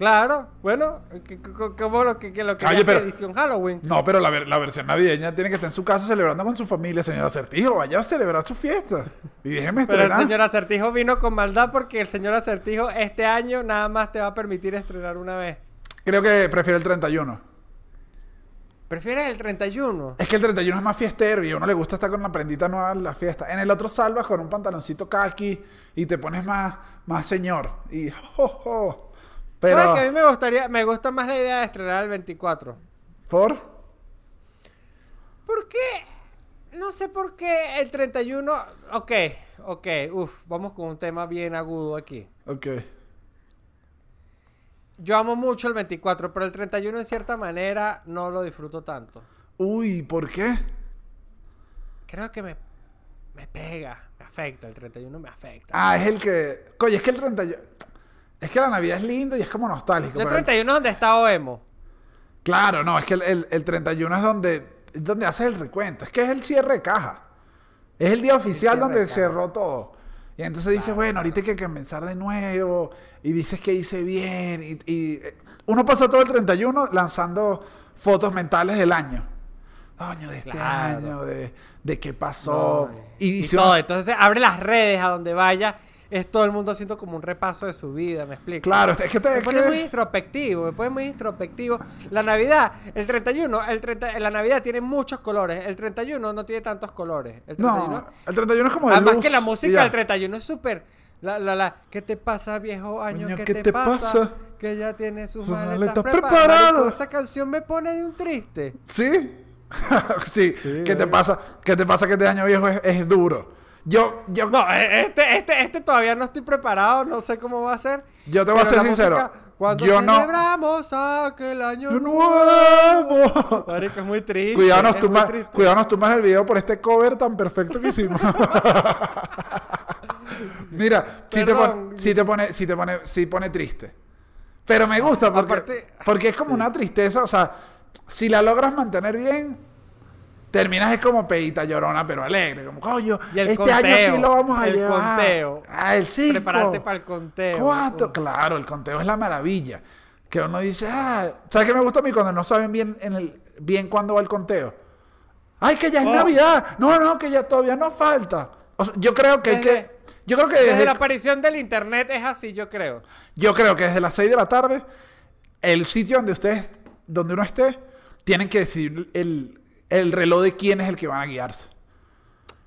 Claro, bueno, que- que- que- como lo que, que lo que Oye, llama pero- edición Halloween. No, pero la, ver- la versión navideña tiene que estar en su casa celebrando con su familia, señor acertijo. Vaya a celebrar su fiesta. Y déjeme Pero el estrenar. señor Acertijo vino con maldad porque el señor Acertijo este año nada más te va a permitir estrenar una vez. Creo que prefiero el 31. ¿Prefieres el 31? Es que el 31 es más fiestero y a uno le gusta estar con la prendita nueva en la fiesta. En el otro salvas con un pantaloncito kaki y te pones más, más señor. Y jo, jo. Pero, ¿Sabes que a mí me gustaría, me gusta más la idea de estrenar el 24? ¿por? ¿Por qué? No sé por qué el 31... Ok, ok, uff, vamos con un tema bien agudo aquí. Ok. Yo amo mucho el 24, pero el 31 en cierta manera no lo disfruto tanto. Uy, ¿por qué? creo que me, me pega, me afecta. El 31 me afecta. Ah, es el que. Coño, es que el 31. Es que la Navidad es lindo y es como nostálgico. el pero el- 31 es donde está Oemo. Claro, no, es que el, el- el 31 es donde, donde haces el recuento. Es que es el cierre de caja. Es el día oficial donde cerró todo. Y entonces dices, bueno, ahorita hay que comenzar de nuevo. Y dices que hice bien. Y, y, eh, uno pasa todo el 31 lanzando fotos mentales del año. Coño, de este Claro. año, de, de qué pasó. No, y, y, y si todo. Entonces abre las redes a donde vaya. Es todo el mundo haciendo como un repaso de su vida, ¿me explico? Claro, es que te- Me pone que- muy introspectivo, me pone muy introspectivo. La Navidad, el 31, el 30, la Navidad tiene muchos colores. El 31 no tiene tantos colores. El 31, No, el 31 es como de Además luz que la música del 31 es súper... La, la, la, ¿Qué te pasa, viejo año? Coño, ¿Qué, ¿qué te, te pasa? pasa? Que ya tiene sus, maletas, maletas preparadas. Esa canción me pone de un triste. ¿Sí? sí. Sí, ¿Qué te pasa? ¿Qué te pasa que este año viejo es, es duro? Yo, yo, No, eh, este, este, este todavía no estoy preparado, no sé cómo va a ser. Yo te voy a ser sincero, música, cuando yo no- celebramos aquel año ¡De nuevo. Marico, es muy triste. Cuidado nos, es muy tumba, triste. cuidado nos tumban el video por este cover tan perfecto que hicimos. Mira, si te, pone, si te pone, si te pone, si pone triste. Pero me gusta porque, Aparte- porque es como una tristeza, o sea, si la logras mantener bien, terminas es como pedita llorona, pero alegre, como coño, este año sí lo vamos a el llevar. conteo. Ah, el cinco. Prepararte para el conteo. Cuatro, Uh. claro, el conteo es la maravilla. Que uno dice, ah, ¿sabes qué me gusta a mí cuando no saben bien, en el, bien cuándo va el conteo? Ay, que ya es Oh. Navidad. No, no, que ya todavía no falta. O sea, yo creo que hay que. Yo creo que Desde desde, la aparición del internet es así, yo creo. yo creo que desde las 6 de la tarde, el sitio donde ustedes, donde uno esté, tienen que decidir el, el reloj de quién es el que van a guiarse.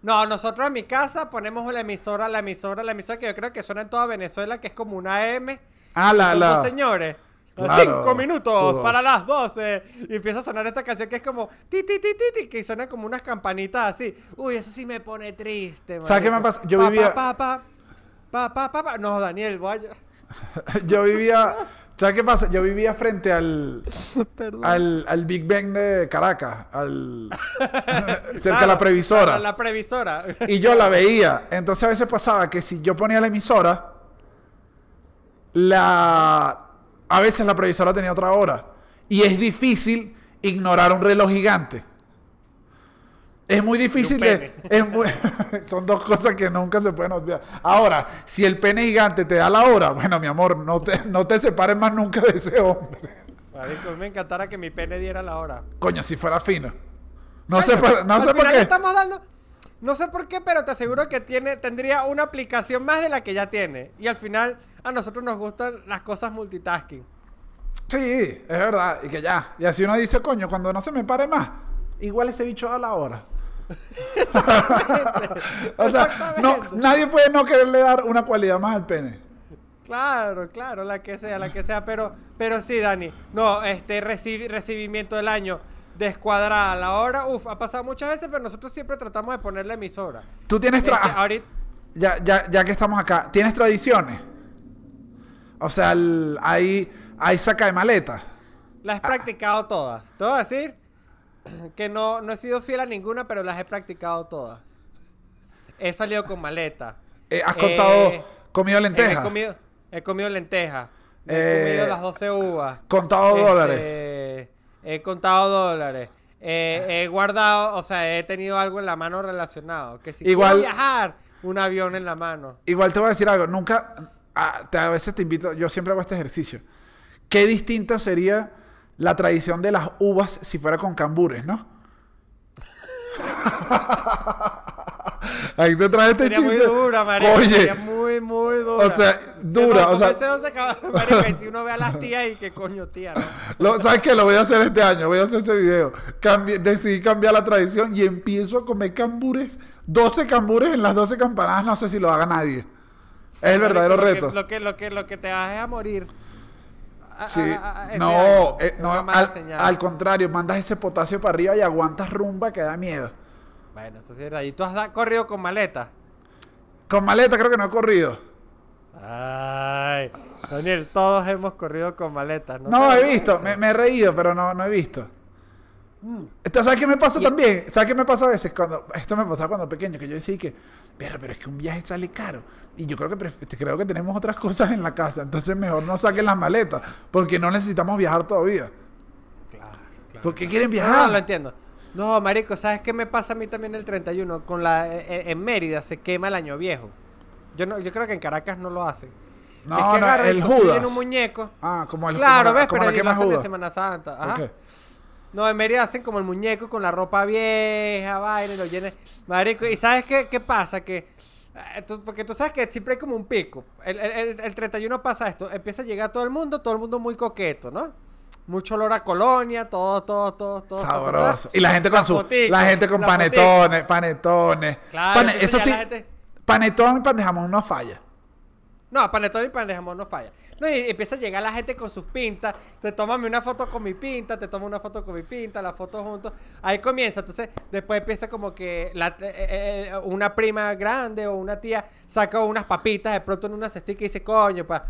No, nosotros en mi casa ponemos la emisora, la emisora, la emisora que yo creo que suena en toda Venezuela, que es como una M. Ah, la, la. dos señores. Claro, Cinco minutos todos. para las 12. Y empieza a sonar esta canción que es como ti, ti, ti, ti, ti, que suena como unas campanitas así. Uy, eso sí me pone triste. ¿Sabes qué me pasa? Yo Pa, vivía- Pa, pa, pa, pa, pa, pa. No, Daniel, vaya. Yo vivía. ¿Sabes qué pasa? Yo vivía frente al. Al, al Big Bang de Caracas, al cerca de la previsora. La previsora. Y yo la veía. Entonces a veces pasaba que si yo ponía la emisora, la a veces la previsora tenía otra hora. Y es difícil ignorar un reloj gigante. Es muy difícil de. pene. es muy- son dos cosas que nunca se pueden olvidar. Ahora, si el pene gigante te da la hora, bueno, mi amor, no te, no te separes más nunca de ese hombre. Marico, me encantara que mi pene diera la hora. Coño, si fuera fino. No sé por, no sé por qué. estamos dando. No sé por qué, pero te aseguro que tiene, tendría una aplicación más de la que ya tiene. Y al final, a nosotros nos gustan las cosas multitasking. Sí, es verdad. Y que ya. Y así uno dice, coño, cuando no se me pare más, igual ese bicho da la hora. O sea, no, nadie puede no quererle dar una cualidad más al pene. Claro, claro, la que sea, la que sea, pero, pero sí, Dani. No, este recibi- recibimiento del año descuadrada la hora, uf, ha pasado muchas veces, pero nosotros siempre tratamos de poner la emisora. Tú tienes tra- Este, ahorita, ya, ya, ya que estamos acá, ¿tienes tradiciones? O sea, el- hay, hay saca de maleta. las he practicado todas. Te voy a decir que no, no he sido fiel a ninguna, pero las he practicado todas. He salido con maleta. Eh, ¿Has contado, Eh, comido Eh, lentejas? He comido, he comido lentejas. Eh, he comido las 12 uvas. contado Este, dólares. He contado dólares. Eh, he guardado, o sea, he tenido algo en la mano relacionado. Que si Igual- quiero viajar, un avión en la mano. Igual te voy a decir algo, nunca, a, te- a veces te invito, yo siempre hago este ejercicio. Qué distinta sería la tradición de las uvas si fuera con cambures, ¿no? Ahí te trae este Sería muy chiste. dura, María. Oye, Sería muy, muy dura. o sea, dura, o sea- Ese 12 cab- marico, y si uno ve a las tías y que coño tía, ¿no? lo- ¿sabes qué? Lo voy a hacer este año, voy a hacer ese video. Cambi- decidí cambiar la tradición y empiezo a comer cambures. 12 cambures en las 12 campanadas, no sé si lo haga nadie. Es el verdadero Marico, reto. Lo que, lo que, lo que, lo que te vas es a morir. Sí, a- a- no, eh, no al, contrario, mandas ese potasio para arriba y aguantas rumba que da miedo. Bueno, eso sí es verdad. ¿Y tú has corrido con maleta? Con maleta creo que no he corrido. Ay, Daniel, todos hemos corrido con maletas. No, he visto, me, me he reído, pero no, no he visto. Entonces, ¿sabes qué me pasa también? ¿Sabes qué me pasa a veces? cuando Esto me pasaba cuando pequeño, que yo decía que, pero, pero es que un viaje sale caro. Y yo creo que, creo que tenemos otras cosas en la casa, entonces mejor no saquen las maletas, porque no necesitamos viajar todavía. Claro, claro. ¿Por qué quieren viajar? no, lo entiendo. No, marico, ¿sabes qué me pasa a mí también el 31? Con la, eh, en Mérida se quema el año viejo. Yo, no, yo creo que en Caracas no lo hacen. No, es que no, el Judas. un muñeco. Ah, como el claro, como la- ¿ves? como Pero la ellos lo en. Semana Santa. Ajá. No, en Mérida hacen como el muñeco con la ropa vieja, vaina, lo llenan. Marico, ¿y sabes qué, qué pasa? Que. eh, porque tú sabes que siempre hay como un pico. El, el- el- el 31 pasa esto. Empieza a llegar todo el mundo, todo el mundo muy coqueto, ¿no? Mucho olor a colonia, todo, todo, todo, todo. Sabroso. Y la gente con su, fotico, la gente con la panetones, panetones. Claro, Pane- eso sí, gente- panetón y pan de jamón no falla. No, panetón y pan de jamón no falla. No, empieza a llegar la gente con sus pintas. Te tómame una foto con mi pinta, te tomo una foto con mi pinta, la foto juntos. Ahí comienza. Entonces, después empieza como que la- eh, eh, eh, una prima grande o una tía saca unas papitas de pronto en una cestica y dice, coño, pa.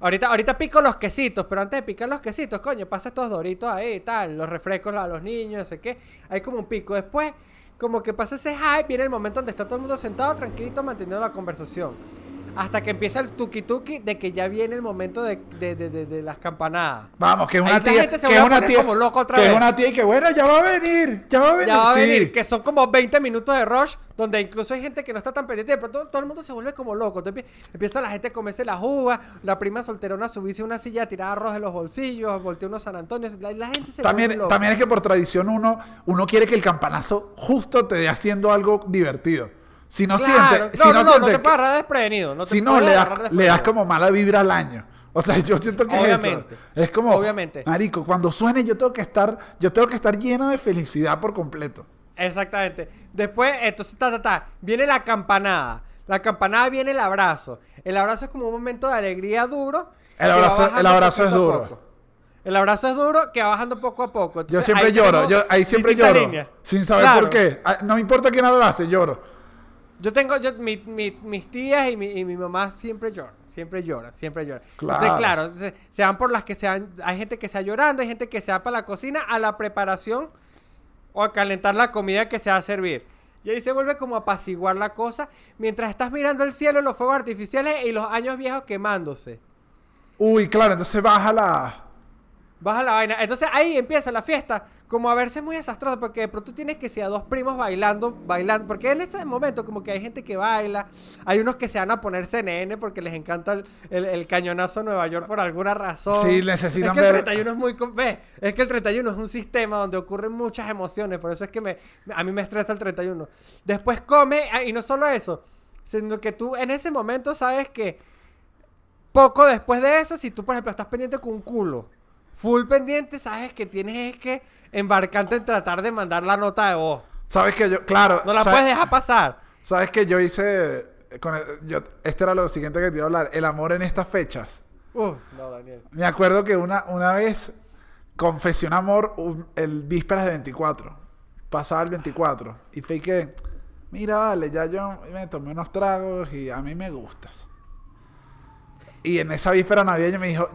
Ahorita, ahorita pico los quesitos, pero antes de picar los quesitos, coño, pasa estos doritos ahí y tal, los refrescos a los niños, no sé qué. Hay como un pico. Después, como que pasa ese hype, viene el momento donde está todo el mundo sentado tranquilito manteniendo la conversación. Hasta que empieza el tuki tuki de que ya viene el momento de, de, de, de- las campanadas. Vamos, que es una la tía, gente se que es una tía, como loco otra que es una tía y que bueno, ya va a venir, ya va a venir. Ya va a sí. que son como 20 minutos de rush, donde incluso hay gente que no está tan pendiente, pero todo, todo el mundo se vuelve como loco. Entonces, empieza la gente a comerse las uvas, la prima solterona a subirse una silla, a tirar arroz de los bolsillos, voltea unos San Antonio, la, la gente se vuelve También, loca. también es que por tradición uno, uno quiere que el campanazo justo te dé haciendo algo divertido. Si no Claro, siente, no, si no, no, no, te puedes agarrar desprevenido. No te si no le das, le das como mala vibra al año. O sea, yo siento que Obviamente. es eso. Es como, Obviamente. marico, cuando suene yo tengo que estar, yo tengo que estar lleno de felicidad por completo. Exactamente. Después, entonces, ta, ta, ta. Viene la campanada. La campanada viene el abrazo. El abrazo es como un momento de alegría duro. El abrazo- el abrazo es duro. El abrazo es duro que va bajando poco a poco. Yo siempre ahí lloro, yo ahí siempre lloro. Sin saber Claro. por qué. Ah, No me importa quién abrace, lloro. Yo tengo, yo, mi- mi- mis tías y mi, y mi mamá siempre lloran, siempre lloran, siempre lloran. Claro. Entonces, claro, se, se van por las que se van, hay gente que se va llorando, hay gente que se va para la cocina a la preparación o a calentar la comida que se va a servir. Y ahí se vuelve como a apaciguar la cosa mientras estás mirando el cielo, los fuegos artificiales y los años viejos quemándose. Uy, claro, entonces baja la. Baja la vaina. Entonces ahí empieza la fiesta. Como a verse muy desastrosa. Porque de pronto tienes que ser a dos primos bailando, bailando. Porque en ese momento como que hay gente que baila. Hay unos que se van a poner CNN porque les encanta el, el- el cañonazo a Nueva York por alguna razón. Sí, necesitan es que ver- el 31 es muy... com- Ve, es que el 31 es un sistema donde ocurren muchas emociones. Por eso es que me, a mí me estresa el 31. Después come. ah, Y no solo eso. Sino que tú en ese momento sabes que poco después de eso, si tú, por ejemplo, estás pendiente con un culo, full pendiente, sabes que tienes es que embarcarte en tratar de mandar la nota de voz. Sabes que yo, claro. No la ¿sabes- puedes dejar pasar. Sabes que yo hice. Con el- yo, este era lo siguiente que te iba a hablar. El amor en estas fechas. Uh, no, Daniel. Me acuerdo que una, una vez confesé un amor un- el vísperas de 24. Pasaba el 24. Y fue que, mira, vale, ya yo me tomé unos tragos y a mí me gustas. Y en esa víspera navideña me dijo,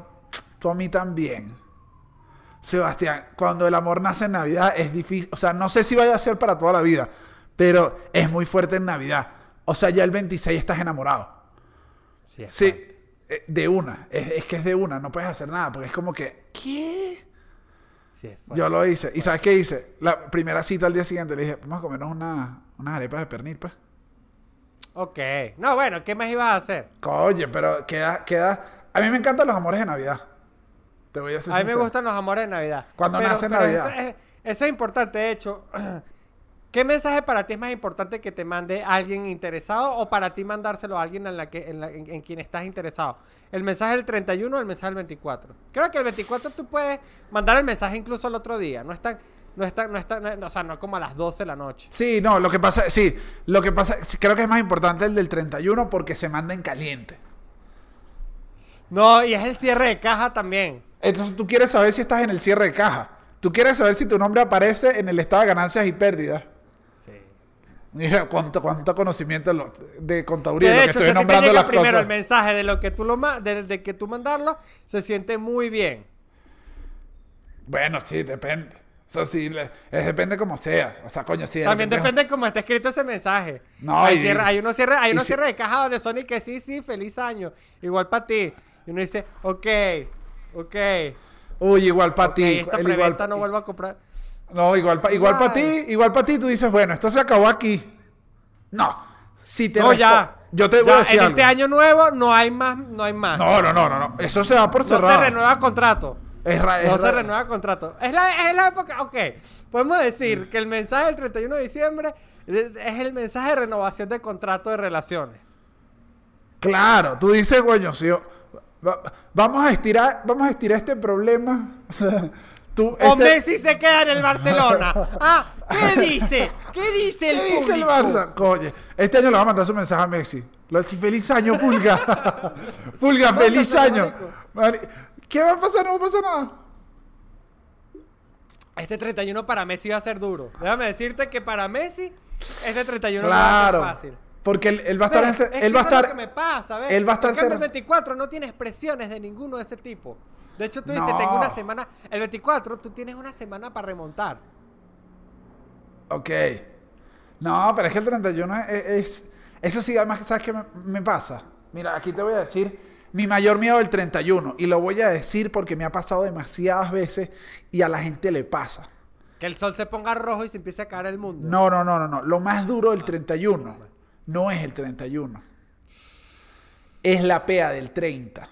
tú a mí también. Sebastián, cuando el amor nace en Navidad es difícil. O sea, no sé si vaya a ser para toda la vida, pero es muy fuerte en Navidad. O sea, ya el 26 estás enamorado. Sí, es Sí, eh, de una. Es, es que es de una, no puedes hacer nada, porque es como que, ¿qué? Sí, es. Yo lo hice. ¿Y sabes qué hice? La primera cita al día siguiente le dije, vamos a comernos una, unas arepas de pernil, pues. Ok. No, bueno, ¿qué más ibas a hacer? Oye, pero queda, queda... A mí me encantan los amores de Navidad. Te voy a ser A mí me gustan los amores de Navidad. Cuando nace Navidad. Eso es, eso es importante, de hecho. ¿Qué mensaje para ti es más importante que te mande alguien interesado o para ti mandárselo a alguien en, la que, en, la- en- en quien estás interesado? ¿El mensaje del 31 o el mensaje del 24? Creo que el 24 tú puedes mandar el mensaje incluso el otro día. No es tan, no es tan- no es tan- no- o sea, no como a las 12 de la noche. Sí, no, lo que pasa, sí, lo que pasa, creo que es más importante el del 31 porque se manda en caliente. No, y es el cierre de caja también. Entonces tú quieres saber si estás en el cierre de caja. Tú quieres saber si tu nombre aparece en el estado de ganancias y pérdidas. Sí. Mira cuánto, cuánto conocimiento de contaduría, de lo que estoy a ti te nombrando llega las primero cosas. el mensaje de lo que tú lo de, de que tú mandarlo, se siente muy bien. Bueno, sí, depende. Eso sí, le- es, depende como sea. O sea, coño, sí. También depende cómo esté escrito ese mensaje. No, hay, y- cierre- hay unos cierres hay si- cierres de caja donde Sony que sí, sí, feliz año. Igual para ti. Y uno dice, ok, ok. Uy, igual para ti. esta el preventa igual, no vuelvo a comprar. No, igual para igual pa Igual. ti, igual para ti, tú dices, bueno, esto se acabó aquí. No, si te No, ya. Yo te Ya, voy a decir en algo. este año nuevo no hay más, no hay más. No, no, no, no, no. Eso se da por No se cerrado. renueva contrato. Es ra- es No se renueva contrato. Es la, es la época. Ok. Podemos decir que el mensaje del 31 de diciembre es el mensaje de renovación de contrato de relaciones. Claro, tú dices, coño, si yo- va- vamos a estirar, vamos a estirar este problema. O sea, tú, O este- Messi se queda en el Barcelona. Ah, ¿qué dice? ¿Qué dice el ¿Qué dice el público? Barça? Coño, este año le va a mandar su mensaje a Messi. Feliz año, Pulga. Pulga, feliz año. ¿Qué va a pasar? No va a pasar nada. Este 31 para Messi va a ser duro. Déjame decirte que para Messi este 31 no va a Claro. ser fácil. Porque él, él va a estar, Es él va a eso es lo estar, que me pasa, ¿ves? él va a estar En cambio, el 24 no tiene expresiones de ninguno de ese tipo. De hecho, tú dices, No. tengo una semana. El 24, tú tienes una semana para remontar. Ok. No, pero es que el 31 es... es- eso sí, además, ¿sabes qué me, me pasa? Mira, aquí te voy a decir mi mayor miedo del 31. Y lo voy a decir porque me ha pasado demasiadas veces y a la gente le pasa. Que el sol se ponga rojo y se empiece a caer el mundo. No, no, no, no, no. Lo más duro del 31 no es el 31. Es la pea del 30.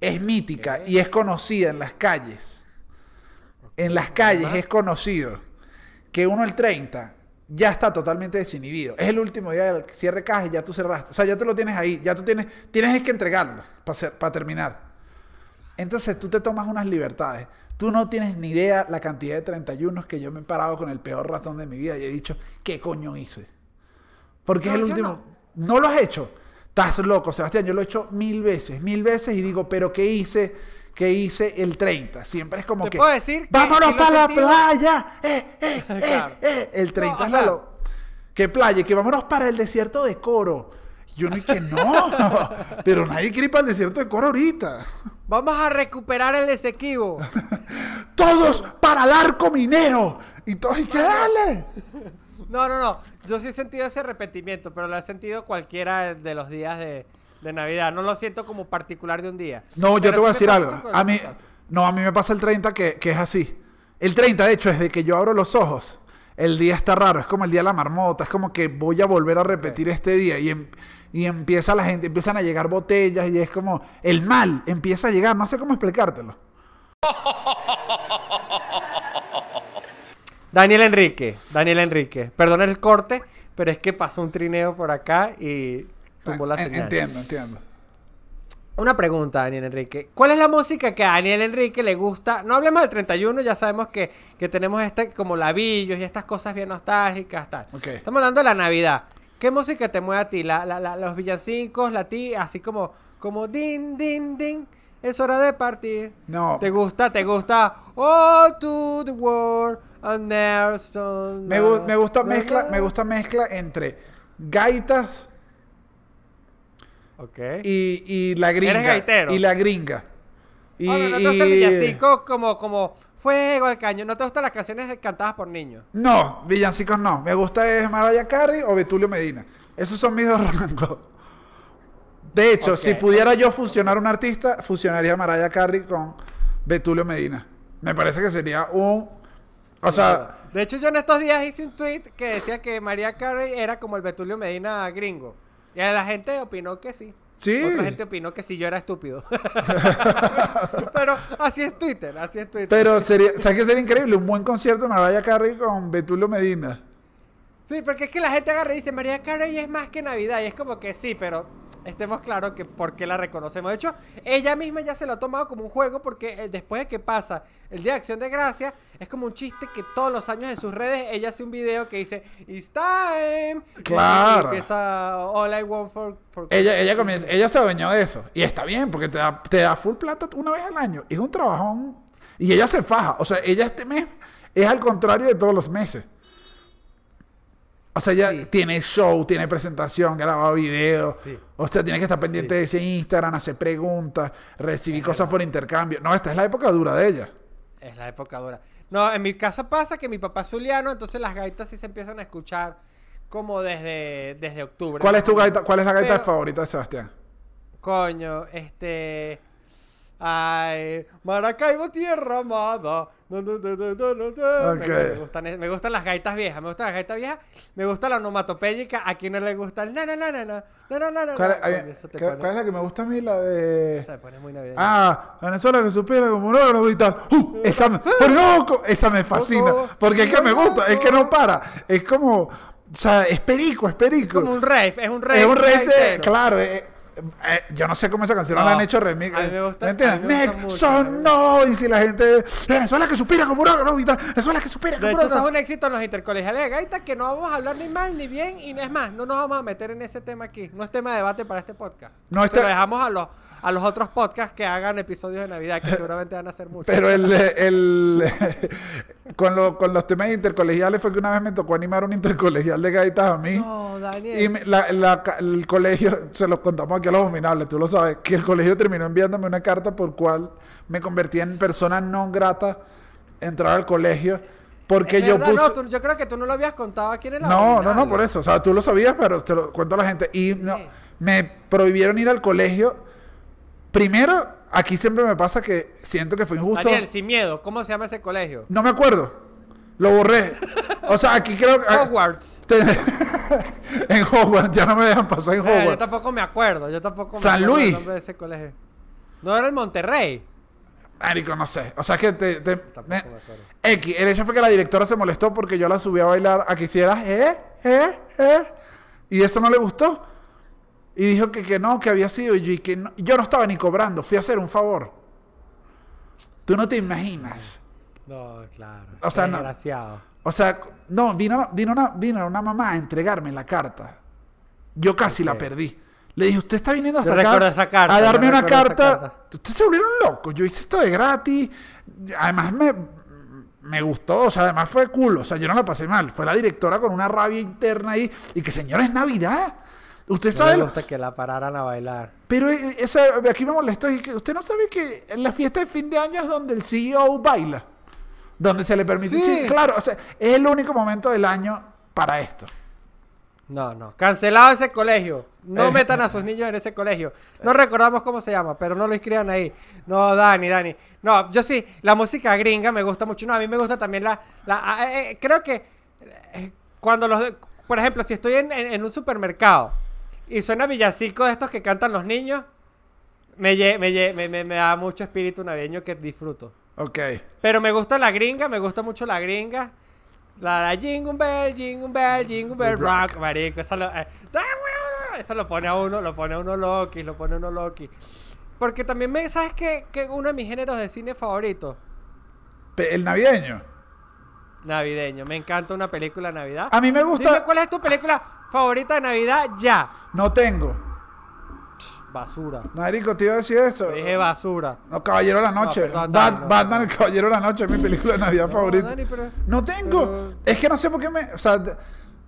Es mítica y es conocida en las calles. En las calles es conocido que uno el 30 ya está totalmente desinhibido. Es el último día del cierre de caja y ya tú cerraste. O sea, ya tú lo tienes ahí. Ya tú tienes, tienes que entregarlo para, para terminar. Entonces tú te tomas unas libertades. Tú no tienes ni idea la cantidad de 31 que yo me he parado con el peor ratón de mi vida y he dicho, ¿qué coño hice? Porque es el último. No. lo has hecho? Estás loco, Sebastián. Yo lo he hecho mil veces, mil veces y digo, ¿pero qué hice? ¿Qué hice el 30? Siempre es como Te que. puedo decir que ¡Vámonos para la sentido". playa! ¡Eh, eh, eh, Claro. eh! El 30 No, o es la sea- lo- ¿Qué playa? Que vámonos para el desierto de Coro. Yo no dije, no, pero nadie quiere ir para el desierto de Coro ahorita. Vamos a recuperar el Esequibo. Todos para el arco minero. Y todos, ¿y qué dale? No, no, no. Yo sí he sentido ese arrepentimiento, pero lo he sentido cualquiera de los días de, de Navidad. No lo siento como particular de un día. No, yo te voy a decir algo. A mí, 24. no, a mí me pasa el 30 que, que es así. El 30, de hecho, desde que yo abro los ojos, el día está raro. Es como el día de la marmota. Es como que voy a volver a repetir este día. Y, em- y empieza la gente, empiezan a llegar botellas y es como el mal empieza a llegar. No sé cómo explicártelo. Daniel Enrique, Daniel Enrique. Perdona el corte, pero es que pasó un trineo por acá y tumbó la En- señal. Entiendo, entiendo. Una pregunta, Daniel Enrique. ¿Cuál es la música que a Daniel Enrique le gusta? No hablemos del 31, ya sabemos que, que tenemos este como labillos y estas cosas bien nostálgicas, tal. Ok. Estamos hablando de la Navidad. ¿Qué música te mueve a ti? La, la- la- los villancicos, la ti, así como, como din, din, din. Es hora de partir. No. ¿Te gusta? ¿Te gusta? All to the world Me, gu- me gusta mezcla, me gusta mezcla entre gaitas y, y la gringa. Eres gaitero. Y la gringa. Y, Ah, ¿no te y- villancico como, como fuego al caño? ¿No te gustan las canciones cantadas por niños? No, villancicos no. Me gusta es Mariah Carey o Betulio Medina. Esos son mis dos rangos. De hecho, si pudiera yo fusionar un artista, fusionaría Mariah Carey con Betulio Medina. Me parece que sería un... O sea, De hecho, yo en estos días hice un tweet que decía que María Carey era como el Betulio Medina gringo. Y la gente opinó que sí. Sí. Otra gente opinó que sí, yo era estúpido. Pero así es Twitter, así es Twitter. pero sería... ¿Sabes qué sería increíble? Un buen concierto de Mariah Carey con Betulio Medina. Sí, porque es que la gente agarra y dice, María Carey es más que Navidad. Y es como que sí, pero estemos claros que por qué la reconocemos. De hecho, ella misma ya se lo ha tomado como un juego porque eh, después de que pasa el Día de Acción de Gracia, es como un chiste que todos los años en sus redes ella hace un video que dice, It's time. Claro. Y empieza All I Want for... for Ella, ella, comienza, ella se adueñó de eso. Y está bien, porque te da, te da full plata una vez al año. Es un trabajón. Y ella se faja. O sea, ella este mes es al contrario de todos los meses. O sea, ella Sí. tiene show, tiene presentación, graba video. Sí. O sea, tiene que estar pendiente Sí. de ese Instagram, hacer preguntas, recibir cosas por intercambio. No, esta es la época dura de ella. Es la época dura. No, en mi casa pasa que mi papá es zuliano, entonces las gaitas sí se empiezan a escuchar como desde, desde octubre. ¿Cuál es tu gaita? ¿Cuál es la gaita Pero- favorita de Sebastián? Coño, este. Ay, Maracaibo, tierra amada. Okay. me, gustan, me, gustan, las gaitas viejas. Me gustan las gaitas viejas. Me gusta la onomatopéyica. A quien no le gusta el na, na, na, na, na, na, na, na. ¿Cuál, es, hay, ¿cuál es la que me gusta a mí? La de. Esa me pone muy navideña. Ah, Venezuela que supiera como no lo ¡Uh! Esa me, ¡Por loco! Esa me fascina. Oh, oh, Porque es que me gusta. Es que no oh. para. Es como. O sea, es perico, es perico. Es como un rave. Es un rave. Es un rave, de, claro. Es, eh, yo no sé cómo esa canción no, No, la han hecho remix. a mí me gusta- ¿Me entiendes? me gusta Meg, mucho, son no, y si la gente, Venezuela que suspira como no y tal. Venezuela que suspira De como hecho, eso es no. un éxito en los intercolegiales de gaita que no vamos a hablar ni mal ni bien. Y es más, no nos vamos a meter en ese tema aquí. No es tema de debate para este podcast. No, Se este- lo dejamos a los, a los otros podcasts que hagan episodios de Navidad, que seguramente van a ser muchos. Pero el, el con, lo- con los temas intercolegiales fue que una vez me tocó animar un intercolegial de gaitas a mí. No, Daniel. Y me- la- la el colegio, se lo contamos aquí a los abominables, tú lo sabes, que el colegio terminó enviándome una carta por cual me convertí en persona no grata entrar al colegio porque Es yo verdad, puse... no, tú- yo creo que tú no lo habías contado aquí en el No, no, no, por eso. O sea, tú lo sabías, pero te lo cuento a la gente. Y no, me prohibieron ir al colegio. Primero, aquí siempre me pasa que siento que fue injusto. Daniel, sin miedo, ¿cómo se llama ese colegio? No me acuerdo. Lo borré. O sea, aquí creo que... Hogwarts. Te- en Hogwarts, ya no me dejan pasar en Eh, yo Hogwarts. tampoco me acuerdo, yo tampoco me San acuerdo Luis. el nombre de ese colegio. No era el Monterrey. Marico, no sé. O sea, que te... te- me- me. X, el hecho fue que la directora se molestó porque yo la subí a bailar a que hiciera eh, eh, eh. Y eso no le gustó. Y dijo que, que no, que había sido. Y yo, y que no- yo no estaba ni cobrando, fui a hacer un favor. Tú no te imaginas. No, claro. O sea, no. Desgraciado. O sea, no, vino, vino, una, vino una mamá a entregarme la carta. Yo casi la perdí. Le dije, usted está viniendo hasta Yo acá recuerdo esa carta, a darme una carta. carta. Ustedes se volvieron locos. Yo hice esto de gratis. Además me, me gustó. O sea, además fue cool. O sea, yo no la pasé mal. Fue la directora con una rabia interna ahí. Y que, señora, es Navidad. Usted No sabe... me gusta que la pararan a bailar. Pero eh, esa, aquí me molestó. Que usted no sabe que en la fiesta de fin de año es donde el CEO baila. Donde se le permite... Sí. Claro, o sea, es el único momento del año para esto. No, no. Cancelado ese colegio. No Eh. metan a sus niños en ese colegio. No recordamos cómo se llama, pero no lo inscriban ahí. No, Dani, Dani. No, yo sí, la música gringa me gusta mucho. No, a mí me gusta también la... la- eh, eh, creo que eh, cuando los... Por ejemplo, si estoy en, en- en un supermercado y suena villancico de estos que cantan los niños, me, lle- me, lle- me, me- me da mucho espíritu navideño que disfruto. Ok. Pero me gusta la gringa, me gusta mucho la gringa. La, la Jingle Bell, Jingle Bell, Jingle Bell Rock, marico. Esa lo, eh, esa lo pone a uno, lo pone a uno Loki, lo pone a uno Loki. Porque también me, ¿sabes qué? Que uno de mis géneros de cine favoritos, El navideño. navideño. Me encanta una película de Navidad. A mí me gusta... Dime cuál es tu película favorita de Navidad ya. No tengo. Basura. Marico, te iba a decir eso. Dije basura. No, Caballero de la Noche. perdón, no, Batman, no. el Caballero de la Noche es mi película de Navidad No, favorita. Dani, pero- no tengo. pero- Es que no sé por qué me... O sea, no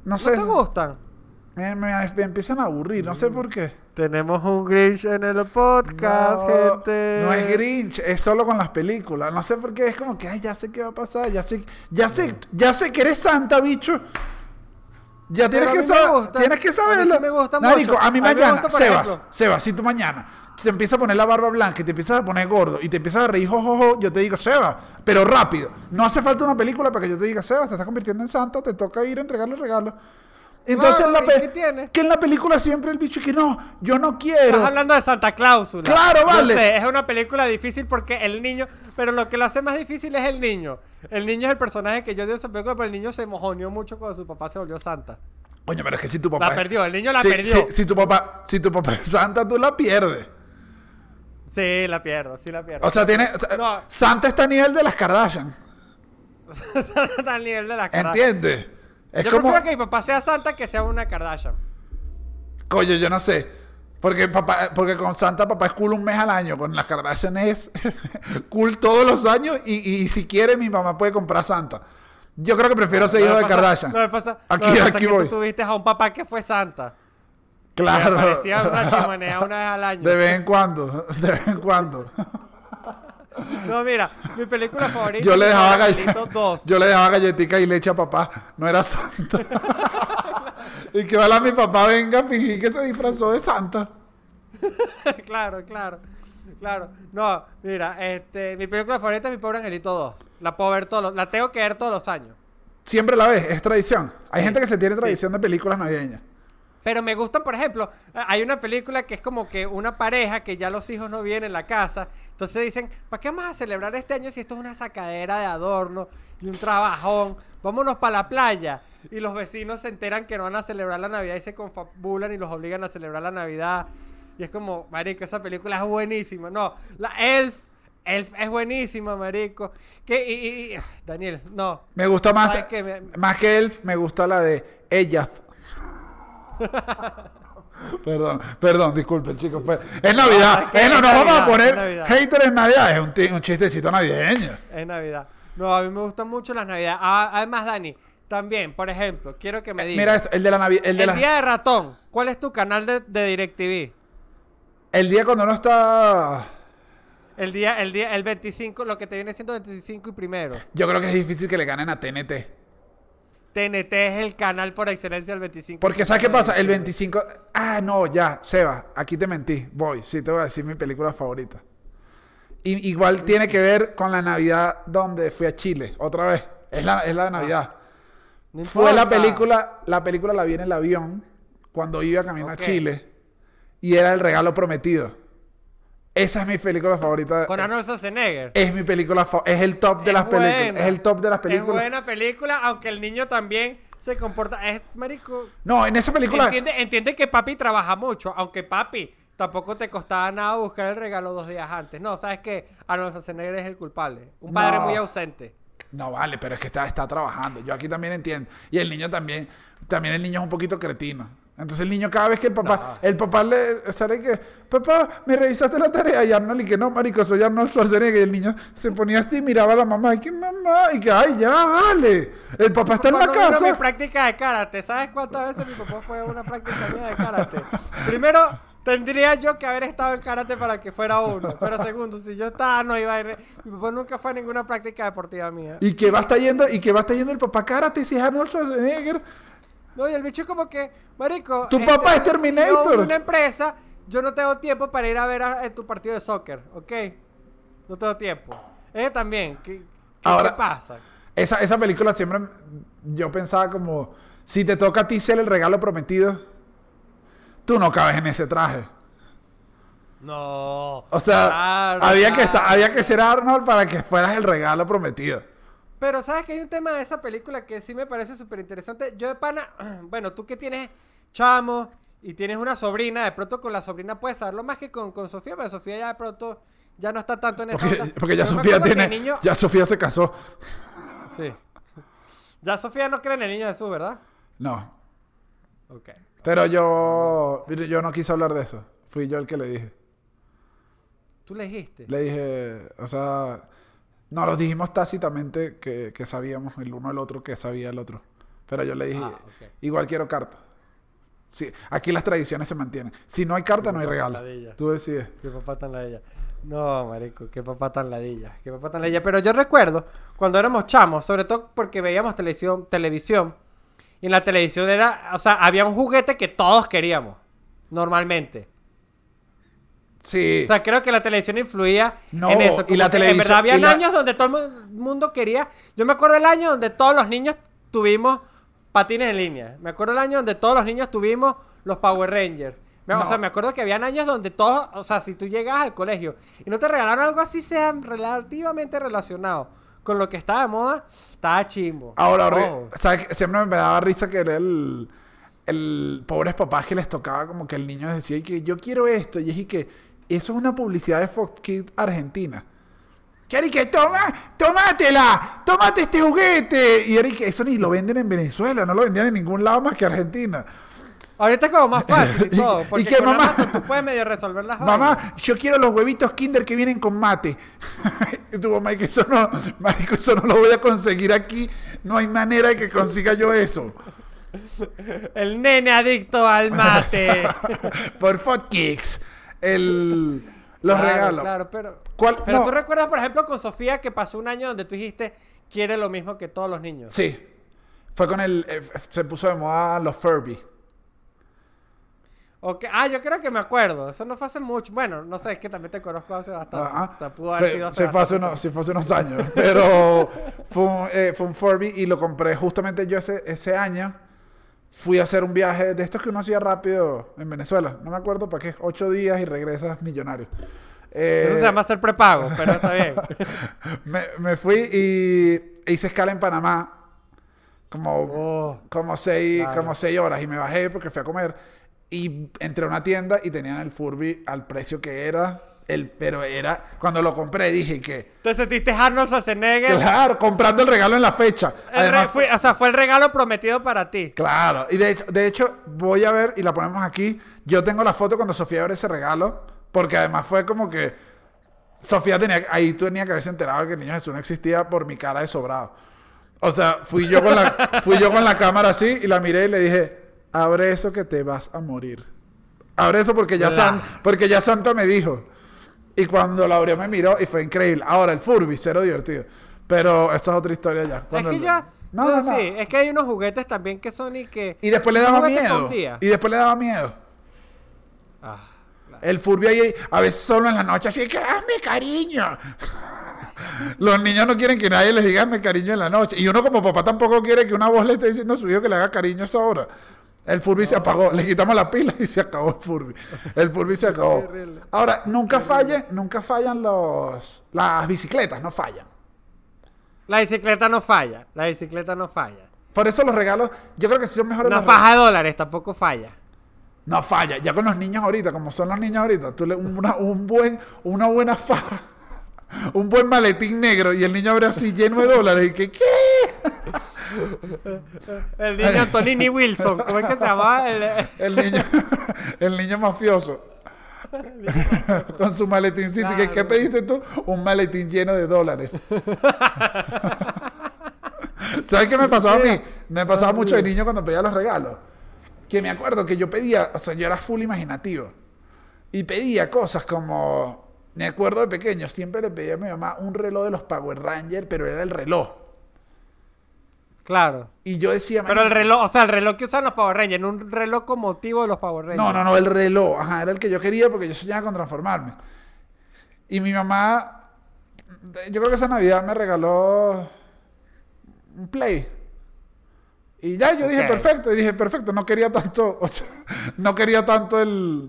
¿No sé. te gustan? Me, me- me empiezan a aburrir. No sé por qué. Tenemos un Grinch en el podcast, no, gente. no es Grinch, es solo con las películas. No sé por qué. Es como que, ay, ya sé qué va a pasar. Ya sé, ya sé, ya sé que eres santa, bicho. Ya tienes que saber, tienes que A mí saberlo. sí me gusta Marico, mucho. a mí A mí me mañana, gusta, Sebas, ejemplo. Sebas, si tú mañana te empiezas a poner la barba blanca y te empiezas a poner gordo y te empiezas a reír, jojojo, yo te digo, Sebas, pero rápido. No hace falta una película para que yo te diga, Sebas, te estás convirtiendo en santa, te toca ir a entregarle regalos. Entonces, en la que en la película siempre el bicho que no, yo no quiero. Estás hablando de Santa Cláusula. Claro, Yo vale. sé, es una película difícil porque el niño. Pero lo que lo hace más difícil es el niño. El niño es el personaje que yo dio esa película, pero el niño se mojoneó mucho cuando su papá se volvió Santa. Coño, pero es que si tu papá. La perdió, el niño la si, perdió. Si, si tu papá, si tu papá es santa, tú la pierdes. Sí, la pierdo, sí la pierdo. O sea, tiene. No. Santa está a nivel de las Kardashian. Está al nivel de la cara. ¿Entiendes? Es Yo como. prefiero que mi papá sea Santa que sea una Kardashian. Coño, yo no sé. Porque papá, porque con Santa papá es cool un mes al año. Con las Kardashian es cool todos los años. Y, y si quiere, mi mamá puede comprar Santa. Yo creo que prefiero ser hijo de Kardashian. Pasa, Aquí- pasa aquí que voy. tú tuviste a un papá que fue Santa. Claro. En una chimenea una vez al año. De vez en cuando. De vez en cuando. No, mira, mi película favorita Yo le dejaba galletas. 2. Yo le dejaba galletica y leche a papá. No era santa. Y que ojalá mi papá venga a fingir que se disfrazó de santa. claro, claro. Claro. No, mira, este, mi película favorita es Mi Pobre Angelito 2. La puedo ver todos los, la tengo que ver todos los años. Siempre la ves, es tradición. Hay Sí. gente que se tiene tradición de películas navideñas. Pero me gustan, por ejemplo, a- hay una película que es como que una pareja que ya los hijos no vienen en la casa. Entonces dicen, ¿para qué vamos a celebrar este año si esto es una sacadera de adorno y un trabajón? Vámonos para la playa. Y los vecinos se enteran que no van a celebrar la Navidad y se confabulan y los obligan a celebrar la Navidad. Y es como, marico, esa película es buenísima. No, la Elf, Elf es buenísima, marico. Que, y, Daniel, no. Me gusta más. Me- más que Elf, me gusta la de Ella. perdón, perdón, disculpen chicos. pues, es Navidad. es que Eh, no es nos vamos a poner hater en Navidad. Es un, chistecito navideño. Es Navidad. No, a mí me gustan mucho las Navidades. Ah, además, Dani, también, por ejemplo, quiero que me digas. Mira esto, el de la Navidad. El, de el la- día de ratón, ¿cuál es tu canal de, de DirecTV? el día cuando no está. El día, el día, el 25, lo que te viene siendo 25 y primero. Yo creo que es difícil que le ganen a TNT. TNT es el canal por excelencia del 25. Porque ¿sabes qué pasa? El diciembre. 25... Ah, no, ya, Seba, aquí te mentí. Voy, sí, te voy a decir mi película favorita. Y, igual tiene que ver con la Navidad donde fui a Chile, otra vez. Es la, es la de Navidad. No Fue la película, la película la vi en el avión cuando iba camino Ok. a Chile. Y era El Regalo Prometido. Esa es mi película favorita. Con Arnold Schwarzenegger. Es mi película Es el top de Es las películas. Es el top de las Es películas. buena película, aunque el niño también se comporta. Es marico. No, en esa película... Entiende, entiende que papi trabaja mucho, aunque papi tampoco te costaba nada buscar el regalo dos días antes. No, sabes que Arnold Schwarzenegger es el culpable. Un padre No. muy ausente. No vale, pero es que está, está trabajando. Yo aquí también entiendo. Y el niño también. También el niño es un poquito cretino. Entonces el niño cada vez que el papá, el papá le sale que, papá, me revisaste la tarea y Arnold y que no, marico, soy Arnold Schwarzenegger y el niño se ponía así, miraba a la mamá y que mamá y que ay ya vale, el papá está en la vino mi casa. práctica de karate, ¿sabes cuántas veces mi papá fue a una práctica mía de karate? Primero, tendría yo que haber estado en karate para que fuera uno. Pero segundo, si yo estaba, no iba a ir. Mi papá nunca fue a ninguna práctica deportiva mía. Y que va a estar yendo y que va a estar yendo el papá karate si es Arnold Schwarzenegger. No, y el bicho como que, marico... Tu papá es si Terminator. a una empresa, yo no tengo tiempo para ir a ver a, eh, tu partido de soccer, ¿ok? No tengo tiempo. Ese también, ¿qué, qué- Ahora- qué pasa? Esa, esa película siempre yo pensaba como, si te toca a ti ser el regalo prometido, tú no cabes en ese traje. No. O sea, claro, había, que claro. estar, había que ser Arnold para que fueras el regalo prometido. Pero sabes que hay un tema de esa película que sí me parece súper interesante. Yo de pana, bueno, tú que tienes chamo y tienes una sobrina, de pronto con la sobrina puedes saberlo más que con, con Sofía, pero Sofía ya de pronto ya no está tanto en esa Porque, porque ya Sofía tiene, niño- ya Sofía se casó. Sí. Ya Sofía no cree en el niño Jesús, ¿verdad? No, Ok. pero yo, yo no quise hablar de eso. Fui yo el que le dije. Tú le dijiste. Le dije, o sea, no, los dijimos tácitamente que, que sabíamos el uno el otro que sabía el otro. Pero yo le dije, Ah, igual quiero carta. Sí, aquí las tradiciones se mantienen. Si no hay carta, no hay regalo. Tú decides. Qué papá tan ladilla. No, marico, qué papá tan ladilla. Qué papá tan ladilla. Pero yo recuerdo cuando éramos chamos, sobre todo porque veíamos televisión, televisión. Y en la televisión era, o sea, había un juguete que todos queríamos. Normalmente. Sí. O sea, creo que la televisión influía No, en eso. y la televisión- En verdad, había la- años donde todo el mu- mundo quería. Yo me acuerdo del año donde todos los niños tuvimos patines en línea. Me acuerdo el año donde todos los niños tuvimos los Power Rangers. Me- O sea, me acuerdo que habían años donde todos, o sea, si tú llegabas al colegio y no te regalaron algo así, sea relativamente relacionado con lo que estaba de moda, estaba chimbo. Ahora, qué? Siempre me daba risa que era el, el pobres papás que les tocaba como que el niño decía y que yo quiero esto. Y es y que eso es una publicidad de Fox Kids Argentina. Que Eric, toma, tómatela, tómate este juguete. Y Eric, eso ni lo venden en Venezuela, no lo vendían en ningún lado más que Argentina. Ahorita es como más fácil y todo. y que con mamá- Amazon tú puedes medio resolver las. Mamá, yo quiero los huevitos Kinder que vienen con mate. y tu mamá, que eso no, marico, eso no lo voy a conseguir aquí. No hay manera de que consiga yo eso. El nene adicto al mate. Por Fotkicks. El. Los Claro, regalos. Claro, pero. ¿Cuál? Pero no, tú recuerdas, por ejemplo, con Sofía que pasó un año donde tú dijiste quiere lo mismo que todos los niños. Sí. Fue con el. eh, se puso de moda los Furby. Ok, Ah, yo creo que me acuerdo. Eso no fue hace mucho. Bueno, no sé, es que también te conozco hace bastante. Ajá. O sea, pudo haber Sí, sido sí fue hace unos, sí fue hace unos años. Pero fue un, eh, fue un Furby y lo compré justamente yo ese, ese año. Fui a hacer un viaje de estos que uno hacía rápido en Venezuela. No me acuerdo para qué. Ocho días y regresas millonario. Eh, Eso se llama hacer prepago, pero está bien. me, me fui y hice escala en Panamá. Como, Oh, como, seis, claro. como seis horas. Y me bajé porque fui a comer. Y entré a una tienda y tenían el Furby al precio que era. El, pero era. Cuando lo compré dije que. Te sentiste Arnold Schwarzenegger. Claro, comprando el regalo en la fecha. Además, fue- o sea, fue el regalo prometido para ti. Claro, y de hecho, de hecho, voy a ver y la ponemos aquí. Yo tengo la foto cuando Sofía abre ese regalo, porque además fue como que Sofía tenía, ahí tenía que haberse enterado de que el niño Jesús no existía por mi cara de sobrado. O sea, fui yo con la, fui yo con la cámara así y la miré y le dije, abre eso que te vas a morir. Abre eso porque ya, San- porque ya Santa me dijo. Y cuando la abrió me miró y fue increíble. Ahora, el Furby, cero divertido. Pero esto es otra historia ya. Es Cuando que el- ya. No, no, sí, es que hay unos juguetes también que son y que. Y después le daba miedo. Y después le daba miedo. Ah, El Furby ahí, a veces solo en la noche, así que hazme cariño. Los niños no quieren que nadie les diga hazme cariño en la noche. Y uno como papá tampoco quiere que una voz le esté diciendo a su hijo que le haga cariño a esa hora. El Furby se apagó, le quitamos la pila y se acabó el Furby. El Furby se acabó. Ahora, nunca fallan, nunca fallan los las bicicletas, no fallan. La bicicleta no falla. La bicicleta no falla. Por eso los regalos, yo creo que sí son mejores Una faja de dólares tampoco falla. No falla, ya con los niños ahorita, como son los niños ahorita, tú le una, un buen, una buena faja, un buen maletín negro y el niño abre así lleno de dólares y que ¿qué? El niño Antonini Wilson. ¿Cómo es que se llamaba? El- El niño, el niño mafioso. con su maletincito. que, ¿Qué Claro. pediste tú? Un maletín lleno de dólares. ¿Sabes qué me pasaba a mí? Me pasaba mucho de niño cuando pedía los regalos. Que me acuerdo que yo pedía, o sea, yo era full imaginativo. Y pedía cosas como, me acuerdo de pequeño, siempre le pedía a mi mamá un reloj de los Power Rangers, pero era el reloj. Claro. Y yo decía, Pero el "Marico, reloj, o sea, el reloj que usan los Power Rangers, no un reloj con motivo de los Power Rangers. No, no, no, el reloj. Ajá, era el que yo quería porque yo soñaba con transformarme. Y mi mamá, yo creo que esa Navidad me regaló un Play. Y ya yo dije, perfecto. Y dije, perfecto, no quería tanto, o sea, no quería tanto el...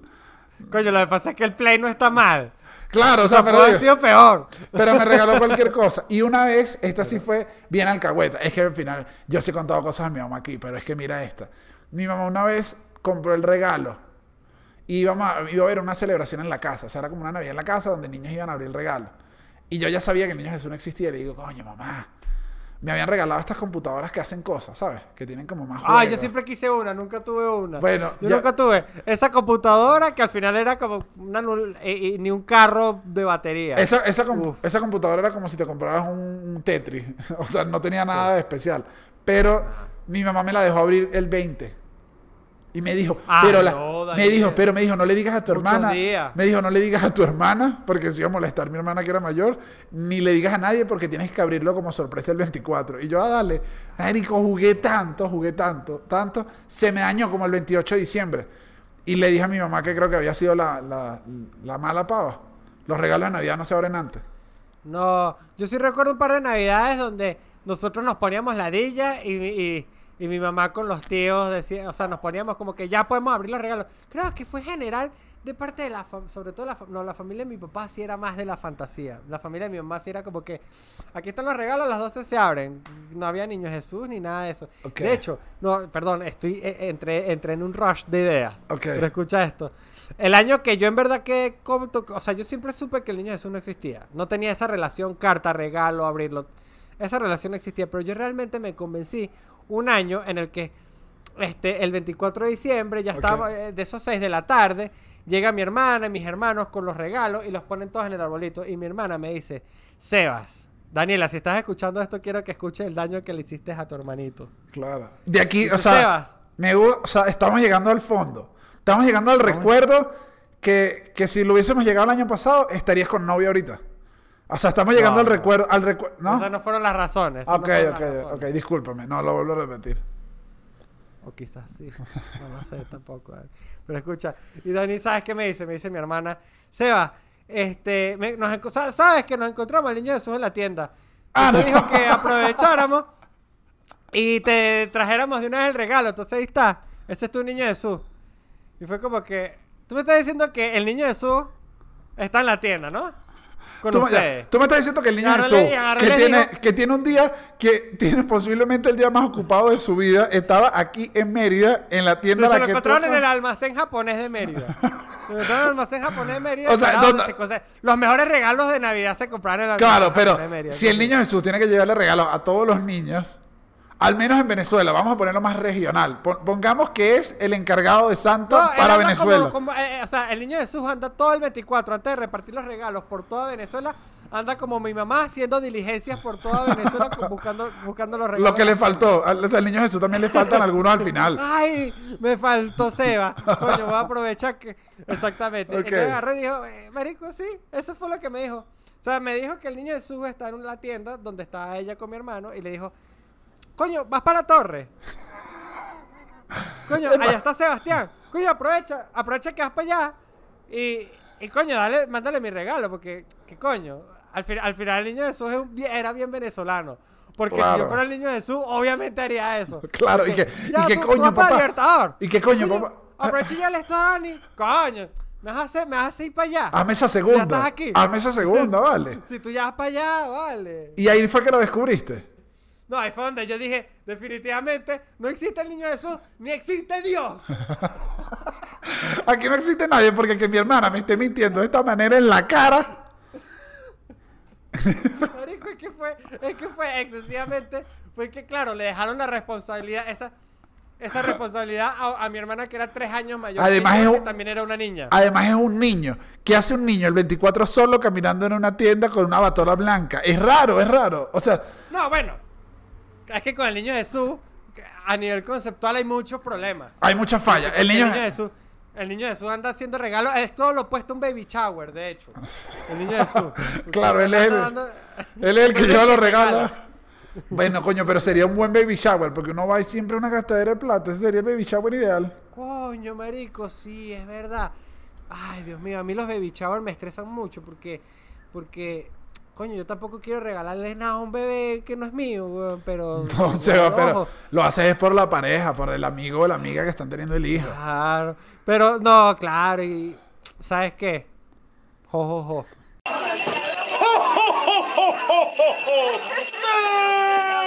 Coño, lo que pasa es que el Play no está mal. Claro, o sea, pero, haber digo, sido peor. pero me regaló cualquier cosa. Y una vez, esta sí fue bien alcahueta. Es que al final, yo sí he contado cosas a mi mamá aquí, pero es que mira esta. Mi mamá una vez compró el regalo. Y íbamos a, iba a haber una celebración en la casa. O sea, era como una Navidad en la casa donde niños iban a abrir el regalo. Y yo ya sabía que el niño Jesús no existía. Y le digo, coño, mamá. Me habían regalado estas computadoras que hacen cosas, ¿sabes? Que tienen como más Ah, yo siempre quise una, nunca tuve una. Bueno, yo ya- nunca tuve esa computadora que al final era como una nul- eh, eh, ni un carro de batería. Esa, esa, com- Uf. esa computadora era como si te compraras un, un Tetris. o sea, no tenía nada de especial. Pero mi mamá me la dejó abrir el 20. Y me dijo, Ah, pero la- no, me dijo, pero me dijo, no le digas a tu Muchos hermana. días. Me dijo, no le digas a tu hermana, porque se iba a molestar mi hermana que era mayor, ni le digas a nadie porque tienes que abrirlo como sorpresa el 24. Y yo, ah, dale,Érico, jugué tanto, jugué tanto, tanto, se me dañó como el 28 de diciembre. Y le dije a mi mamá que creo que había sido la, la, la mala pava. Los regalos de Navidad no se abren antes. No, yo sí recuerdo un par de navidades donde nosotros nos poníamos ladilla y, y, y mi mamá con los tíos decía, o sea, nos poníamos como que ya podemos abrir los regalos. Creo que fue general de parte de la fam- sobre todo la, no, la familia de mi papá sí era más de la fantasía. La familia de mi mamá sí era como que aquí están los regalos, a las 12 se abren. No había niño Jesús ni nada de eso. Ok. De hecho, no, perdón, estoy eh, entre, entre en un rush de ideas. Ok. Pero escucha esto. El año que yo en verdad que... O sea, yo siempre supe que el niño Jesús no existía. No tenía esa relación carta, regalo, abrirlo. Esa relación no existía. Pero yo realmente me convencí un año en el que este, el 24 de diciembre, ya estaba eh, de esos 6 de la tarde, llega mi hermana y mis hermanos con los regalos y los ponen todos en el arbolito. Y mi hermana me dice, Sebas, Daniela, si estás escuchando esto, quiero que escuches el daño que le hiciste a tu hermanito. Claro. De aquí, Dice, o sea, Sebas. me o sea, estamos llegando al fondo. Estamos llegando al recuerdo que, que si lo hubiésemos llegado el año pasado, estarías con novia ahorita. O sea, estamos llegando No, al recuerdo, al recuerdo, ¿no? Esas no fueron las razones. esas no ok, ok, razones. ok, discúlpame, no lo vuelvo a repetir. O quizás sí. No lo sé tampoco. Dani. Pero escucha. Y Dani, ¿sabes qué me dice? Me dice mi hermana. Seba, este, me- nos ¿sabes que nos encontramos al niño Jesús en la tienda? Ah, no. dijo que aprovecháramos y te trajéramos de una vez el regalo. Entonces ahí está. Ese es tu niño Jesús. Y fue como que... Tú me estás diciendo que el niño Jesús está en la tienda, ¿no? Con Tú, me- ya, ustedes. tú me estás diciendo que el niño Jesús, que tiene, digo- que tiene un día, que tiene posiblemente el día más ocupado de su vida, estaba aquí en Mérida, en la tienda se la lo que tú encontraron en el almacén japonés de Mérida. Se lo encontraron en el almacén japonés de Mérida. O sea, que era donde ¿dónde- se conse- los mejores regalos de Navidad se compraron en el Claro, almacén pero japonés de Mérida. si el niño Jesús tiene que llevarle regalos a todos los niños, al menos en Venezuela, vamos a ponerlo más regional. Pon- Pongamos que es el encargado de Santa No, para Venezuela. como- como, eh, o sea, el niño Jesús anda todo el 24 antes de repartir los regalos por toda Venezuela. Anda como mi mamá haciendo diligencias por toda Venezuela buscando, buscando los regalos. Lo que le faltó, al, o sea, al niño Jesús también le faltan algunos al final. Ay, me faltó Seba. Coño, voy a aprovechar que. Exactamente. Ok. Entonces agarré y dijo, eh, Marico, sí, eso fue lo que me dijo. O sea, me dijo que el niño Jesús está en la tienda donde estaba ella con mi hermano y le dijo, Coño, vas para la torre. Coño, allá está Sebastián. Coño, aprovecha, aprovecha que vas para allá. Y, y coño, dale, mándale mi regalo, porque, ¿qué coño? Al, fin- al final el niño Jesús es un bien- era bien venezolano. Porque si yo fuera el niño Jesús, obviamente haría eso. Claro, y que, ya, y que tú- coño, papá. Libertador. Y que coño, papá. Aprovecha y ya le está Dani. Coño, me vas a hacer, me vas a hacer ir para allá. Hazme esa Ya segunda. estás aquí. Hazme esa segunda, vale. Si tú ya vas para allá, vale. Y ahí fue que lo descubriste. No, ahí fue donde yo dije, definitivamente, no existe el niño Jesús, ni existe Dios. Aquí no existe nadie porque que mi hermana me esté mintiendo de esta manera en la cara. Marico, es que fue, es que fue excesivamente, fue que claro, le dejaron la responsabilidad, esa, esa responsabilidad a, a mi hermana que era tres años mayor. Además es que un- también era una niña. Además es un niño. ¿Qué hace un niño el 24 solo caminando en una tienda con una batola blanca? Es raro, es raro. O sea, No, bueno, es que con el niño Jesús, a nivel conceptual hay muchos problemas. hay muchas fallas. El Porque niño... Jesús, el niño Jesús anda haciendo regalos. Es todo lo opuesto a un baby shower, de hecho. El niño Jesús. Claro, él es el- dando- Él es el que lleva los regalos. Bueno, coño, pero sería un buen baby shower porque uno va y siempre a una gastadera de plata. Ese sería el baby shower ideal. Coño, marico, sí, es verdad. Ay, Dios mío, a mí los baby shower me estresan mucho porque, porque, coño, yo tampoco quiero regalarle nada a un bebé que no es mío, weón, pero... No, Seba, pero lo haces es por la pareja, por el amigo o la amiga que están teniendo el hijo. Claro, pero no, claro, y ¿sabes qué? Jo, jo, jo.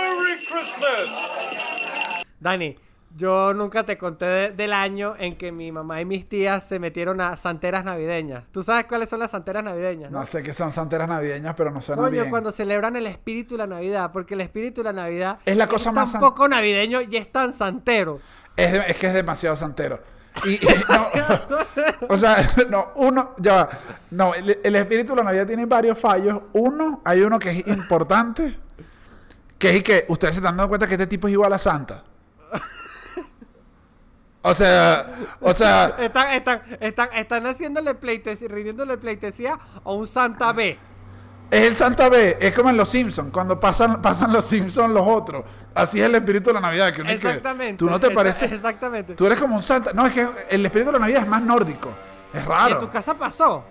Merry Christmas! Dani, yo nunca te conté de- del año en que mi mamá y mis tías se metieron a santeras navideñas. ¿Tú sabes cuáles son las santeras navideñas? No sé qué son santeras navideñas, pero no suena Coño, bien. cuando celebran el espíritu de la Navidad, porque el espíritu de la Navidad Es la cosa más tan poco navideño y es tan santero. Es, de- es que es demasiado santero. Y, y no, o sea, no, uno, ya va. No, el, el espíritu de la Navidad tiene varios fallos. Uno, hay uno que es importante, que es que ustedes se están dando cuenta que este tipo es igual a Santa. O sea, o sea, Están, están, están, están haciéndole pleitesía, rindiéndole pleitesía a un Santa B. es el Santa B, es como en los Simpsons, cuando pasan, pasan los Simpsons los otros. Así es el espíritu de la Navidad. Que Exactamente. Tú no te pareces. Exactamente. Tú eres como un Santa. No, es que el espíritu de la Navidad es más nórdico. Es Y raro. en tu casa pasó.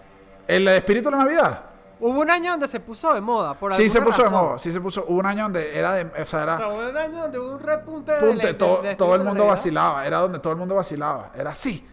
El espíritu de la Navidad. Hubo un año donde se puso de moda. Por Sí, se puso de razón. moda. Sí, se puso. Hubo un año donde era de. O sea, O era. sea, hubo un año donde hubo un repunte de. punte, de- todo, de- de todo el mundo de vacilaba. Era donde todo el mundo vacilaba. Era así.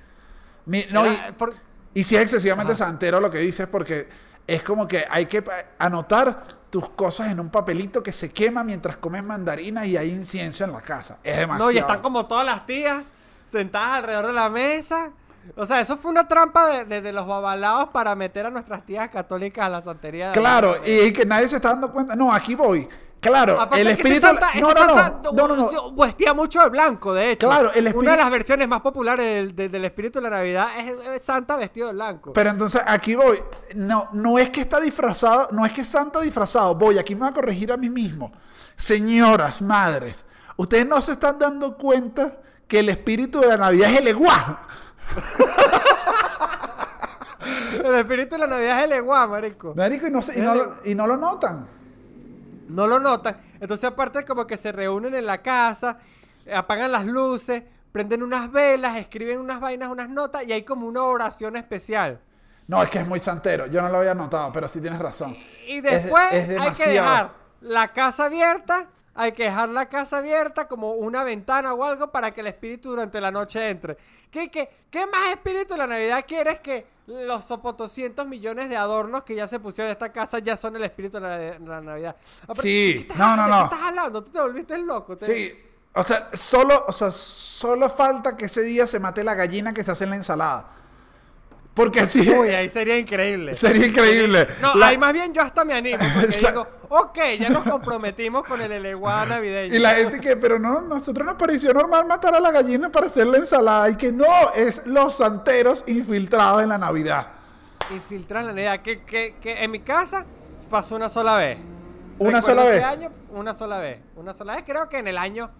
Mi- no, Era- y, por- y si es excesivamente Ajá. santero lo que dices, porque es como que hay que anotar tus cosas en un papelito que se quema mientras comes mandarinas y hay incienso en la casa. Es demasiado. No, y están como todas las tías sentadas alrededor de la mesa. O sea, eso fue una trampa de, de- de los babalaos para meter a nuestras tías católicas a la santería. Claro, Navidad. y, y que nadie se está dando cuenta. No, aquí voy. Claro, Aparte el que ese espíritu. Santa- no, no, no, Santa no, no, no. Vestía mucho de blanco, de hecho. Claro, el Una espíritu- de las versiones más populares del, del- del espíritu de la Navidad es, es Santa vestido de blanco. Pero entonces aquí voy. No, no es que está disfrazado, no es que Santa disfrazado. Voy, aquí me voy a corregir a mí mismo. Señoras, madres, ustedes no se están dando cuenta que el espíritu de la Navidad es el eguá. El espíritu de la Navidad es el Eguá, marico. Marico, y no, se- y no lo- y no lo notan. No lo notan. Entonces, aparte, como que se reúnen en la casa, eh, apagan las luces, prenden unas velas, escriben unas vainas, unas notas, y hay como una oración especial. No, es que es muy santero. Yo no lo había notado, pero sí tienes razón. Y después es hay que demasiado. dejar la casa abierta, hay que dejar la casa abierta como una ventana o algo para que el espíritu durante la noche entre. ¿Qué, qué, qué más espíritu de la Navidad quieres que los sopotoscientos millones de adornos que ya se pusieron en esta casa ya son el espíritu de la, de la Navidad? Aparte, Sí, ¿qué no, no, ¿de no. qué estás hablando? Tú te volviste loco. te- Sí, o sea, solo, o sea, solo falta que ese día se mate la gallina que se hace en la ensalada. Porque así Uy, ahí sería increíble. sería increíble. No, La- ahí más bien yo hasta me animo porque Esa- digo, ok, ya nos comprometimos con el eleguá navideño. Y la gente que, pero no, nosotros nos pareció normal matar a la gallina para hacer la ensalada. Y que no, es los santeros infiltrados en la Navidad. Infiltrar la Navidad. Que, que, que en mi casa pasó una sola vez. ¿Una Recuerdo sola vez? año, una sola vez. Una sola vez. Creo que en el año,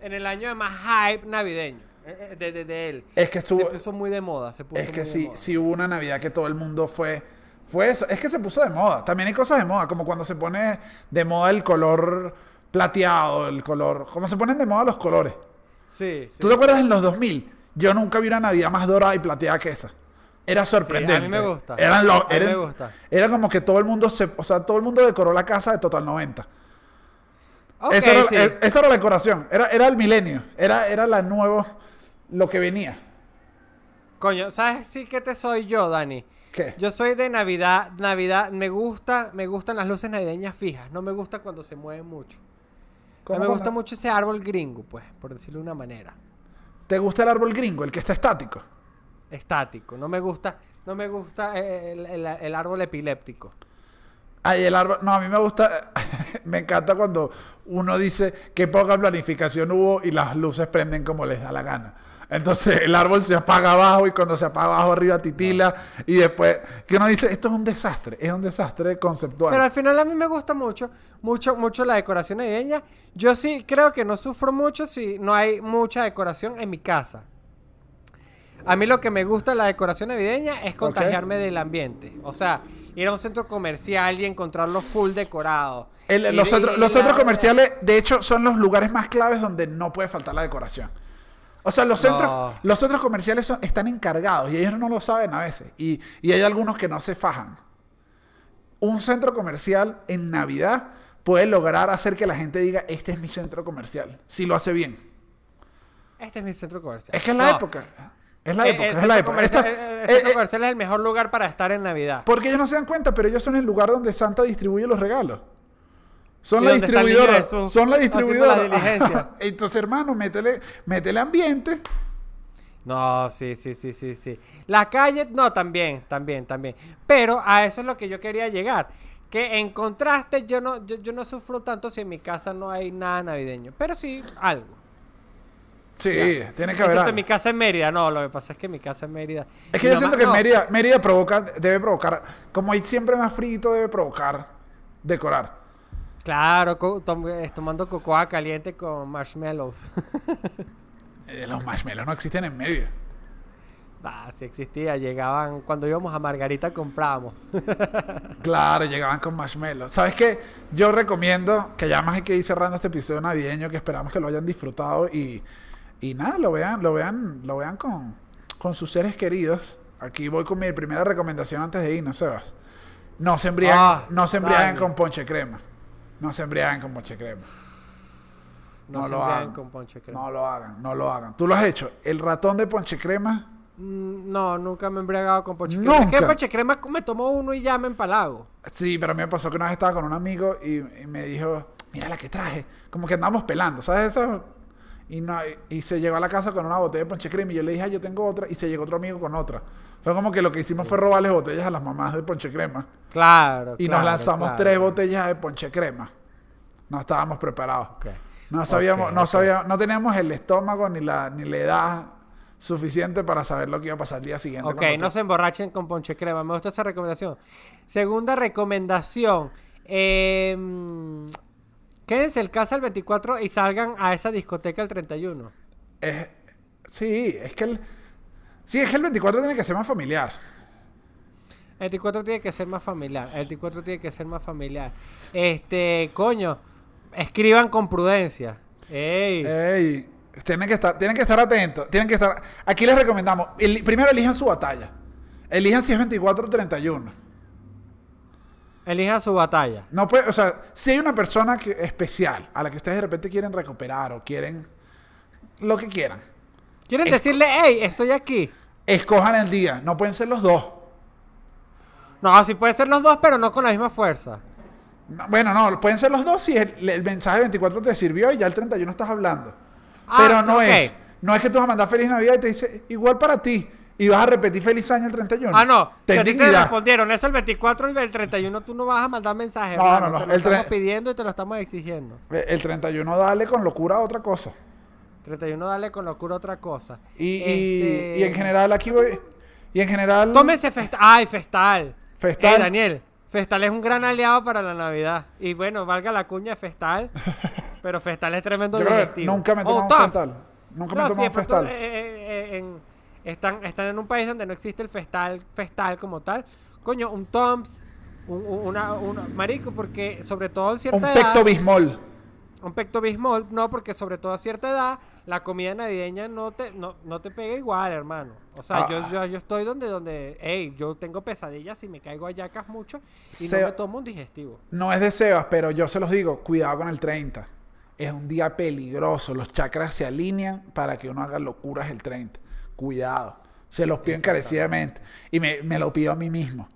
en el año de más hype navideño. Eh, eh, De, de, de él. Es que estuvo, Se puso muy de moda. Se puso es que sí, sí hubo una Navidad que todo el mundo fue, fue eso. Es que se puso de moda. También hay cosas de moda, como cuando se pone de moda el color plateado, el color, como se ponen de moda los colores. Sí, sí. ¿Tú te acuerdas en los 2000? Yo nunca vi una Navidad más dorada y plateada que esa. Era sorprendente. a mí me gusta. Eran A mí me gusta. Era como que todo el mundo se, o sea, todo el mundo decoró la casa de Total 90. Ok, esa, era, sí. e- esa era la decoración. Era, era el milenio. Era, era la nuevo, lo que venía. Coño, ¿sabes sí que te soy yo, Dani? ¿Qué? Yo soy de Navidad, Navidad, me gusta, me gustan las luces navideñas fijas, no me gusta cuando se mueven mucho. A ¿Cómo mí me gusta mucho ese árbol gringo, pues, por decirlo de una manera. ¿Te gusta el árbol gringo, el que está estático? Estático, no me gusta, no me gusta eh, el, el- el árbol epiléptico. Ay, el árbol. No, a mí me gusta. me encanta cuando uno dice que poca planificación hubo y las luces prenden como les da la gana. Entonces el árbol se apaga abajo y cuando se apaga abajo arriba titila y después que uno dice esto es un desastre, es un desastre conceptual. Pero al final a mí me gusta mucho, mucho, mucho la decoración navideña. Yo sí creo que no sufro mucho si no hay mucha decoración en mi casa. A mí lo que me gusta de la decoración navideña es contagiarme del ambiente. O sea, ir a un centro comercial y encontrarlo full decorado. El- los centros comerciales, de hecho, son los lugares más claves donde no puede faltar la decoración. O sea, los No. centros, los centros comerciales son- están encargados y ellos no lo saben a veces. Y, y hay algunos que no se fajan. Un centro comercial en Navidad puede lograr hacer que la gente diga, este es mi centro comercial, si lo hace bien. Este es mi centro comercial. Es que es la No, época. Es la eh, época, el es la centro época. Esta- el- eh, centro eh, comercial es el mejor lugar para estar en Navidad. porque ellos no se dan cuenta, pero ellos son el lugar donde Santa distribuye los regalos. Son la distribuidora. Son la distribuidora. la diligencia. Entonces, hermano, métele, métele ambiente. No, sí, sí, sí, sí, sí. La calle, no, también, también, también. Pero a eso es lo que yo quería llegar. Que en contraste, yo no, yo, yo no sufro tanto si en mi casa no hay nada navideño. Pero sí, algo. Sí, Ya. tiene que haber. Excepto mi casa en Mérida. No, lo que pasa es que mi casa en Mérida. Es que yo siento que no, Mérida, Mérida provoca, debe provocar, como hay siempre más frío, debe provocar decorar. Claro, tom- eh, tomando cocoa caliente con marshmallows. Eh, los marshmallows no existen en Mérida. ah, sí existía. Llegaban, cuando íbamos a Margarita comprábamos. Claro, llegaban con marshmallows. ¿Sabes qué? Yo recomiendo que ya más hay que ir cerrando este episodio navideño, que esperamos que lo hayan disfrutado y, y nada, lo vean, lo vean, lo vean con, con sus seres queridos. Aquí voy con mi primera recomendación antes de irnos, Sebas. No se embriaguen, Ah, no se embriaguen con ponche crema. No se embriaguen con ponche crema. No, No se lo hagan. con ponche crema. No lo hagan, no lo hagan. ¿Tú lo has hecho? El ratón de ponche crema. Mm, No, nunca me he embriagado con ponche crema. Es que Nunca. ponche crema me tomo uno y ya me empalago. Sí, pero a mí me pasó que una vez estaba con un amigo y, y me dijo, mira la que traje. Como que andamos pelando, ¿sabes eso? Y, no, y, se llegó a la casa con una botella de ponche crema y yo le dije, ah, yo tengo otra. Y se llegó otro amigo con otra. Fue como que lo que hicimos fue robarle botellas a las mamás de ponche crema. Claro. Y claro, nos lanzamos claro. tres botellas de ponche crema. No estábamos preparados. No sabíamos, no sabíamos, no teníamos el estómago ni la, ni la edad suficiente para saber lo que iba a pasar el día siguiente. Ok, no te- se emborrachen con ponche crema. Me gusta esa recomendación. Segunda recomendación. eh, quédense en casa el 24 y salgan a esa discoteca el 31. Es- sí, es que el, sí, es que el 24 tiene que ser más familiar. El 24 tiene que ser más familiar. El 24 tiene que ser más familiar. Este, coño, escriban con prudencia. Ey. Ey, tienen que estar, tienen que estar atentos. Tienen que estar. Aquí les recomendamos. el- primero elijan su batalla. Elijan si es 24 o 31. Elijan su batalla. No puede, o sea, si hay una persona que, especial a la que ustedes de repente quieren recuperar o quieren lo que quieran, ¿Quieren decirle, hey, estoy aquí? escojan el día. No pueden ser los dos. No, sí pueden ser los dos, pero no con la misma fuerza. No, bueno, no, pueden ser los dos si el, el mensaje 24 te sirvió y ya el 31 estás hablando. Ah, Pero no es. No es que tú vas a mandar feliz Navidad y te dice igual para ti. Y vas a repetir feliz año el 31. Ah, no. Ten que a te respondieron. Es el 24 y el 31 tú no vas a mandar mensajes. No, hermano, no, no, Te lo el estamos pidiendo y te lo estamos exigiendo. Eh, El 31 dale con locura a otra cosa. 31 dale con locura otra cosa. Y, y- Este, y en general aquí voy. Y en general. Tómense Festal. Ay, Festal. Festal. Ey, Daniel. Festal es un gran aliado para la Navidad. Y bueno, valga la cuña de Festal. pero Festal es tremendo Yo digestivo. nunca me he Oh, tomado un Tops. festal. Nunca me No, he tomado un festal. eh, eh, eh, en- están, están en un país donde no existe el festal, festal como tal. Coño, un Toms, un, un- una, una- marico, porque sobre todo en cierta Un edad, pecto bismol. un pecto bismol, no, porque sobre todo a cierta edad, la comida navideña no te, no, no te pega igual, hermano. O sea, Ah. yo, yo, yo estoy donde, donde, hey, yo tengo pesadillas y me caigo a yacas mucho y Se- no me tomo un digestivo. No es de Sebas, pero yo se los digo, cuidado con el 30. Es un día peligroso. Los chakras se alinean para que uno haga locuras el 30. Cuidado. Se los pido encarecidamente. Y me, me lo pido a mí mismo.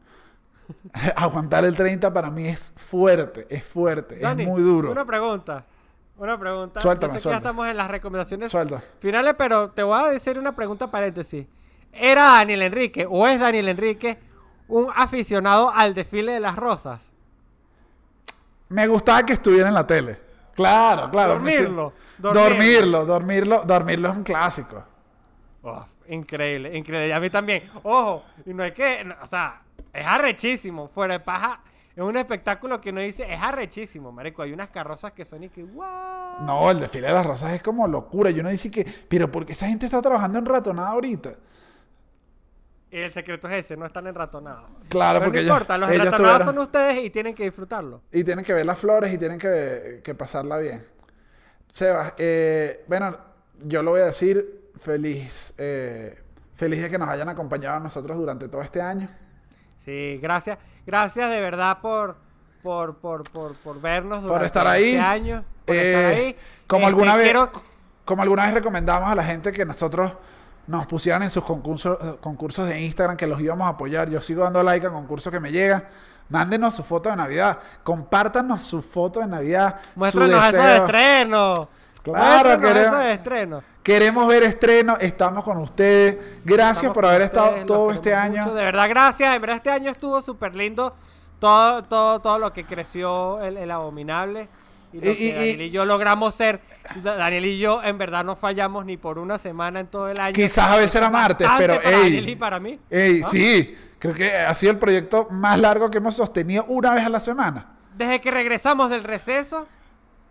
Aguantar el 30 para mí es fuerte, es fuerte, Dani, es muy duro. Una pregunta. Una pregunta. Suéltame, Yo sé que suelta. ya estamos en las recomendaciones Suelta. finales, pero te voy a decir una pregunta paréntesis. ¿Era Daniel Enrique o es Daniel Enrique un aficionado al desfile de las rosas? Me gustaba que estuviera en la tele. Claro, claro. Dormirlo, dormirlo. Dormirlo, dormirlo, dormirlo es un clásico. Uf, increíble, increíble. Y a mí también. Ojo, y no hay que. no, o sea, es arrechísimo. Fuera de paja. Es un espectáculo que uno dice, es arrechísimo, marico. Hay unas carrozas que son y que, ¡guau! No, el desfile de las rosas es como locura. Y uno dice que, pero ¿por qué esa gente está trabajando en ratonada ahorita? Y el secreto es ese, no están enratonados. Claro, Pero porque no ellos- importa, los enratonados tuvieron- son ustedes y tienen que disfrutarlo. Y tienen que ver las flores y tienen que, que pasarla bien. Sebas, eh, bueno, yo lo voy a decir, feliz, eh, feliz de que nos hayan acompañado a nosotros durante todo este año. Sí, gracias. Gracias de verdad por, por, por, por, por vernos Por durante estar ahí. este año. Por Eh, estar ahí. Como, Este, alguna vez, quiero- como alguna vez recomendamos a la gente que nosotros nos pusieran en sus concursos, eh, concursos de Instagram que los íbamos a apoyar. Yo sigo dando like a concursos que me llegan. Mándenos su foto de Navidad. Compártanos su foto de Navidad. su Muéstranos eso de deseo. estreno. Claro, Muéstranos queremos- eso de estreno. Queremos ver estreno, estamos con ustedes. Gracias Estamos por haber estado todo este año. mucho, de verdad, gracias. En verdad, este año estuvo súper lindo. Todo, todo, todo lo que creció el, el abominable. Y lo Y- que Daniel y yo logramos ser. Da- Daniel y yo, en verdad, no fallamos ni por una semana en todo el año. Quizás a veces era martes, pero, para ey. Daniel y para mí. Ey, sí, creo que ha sido el proyecto más largo que hemos sostenido una vez a la semana. Desde que regresamos del receso,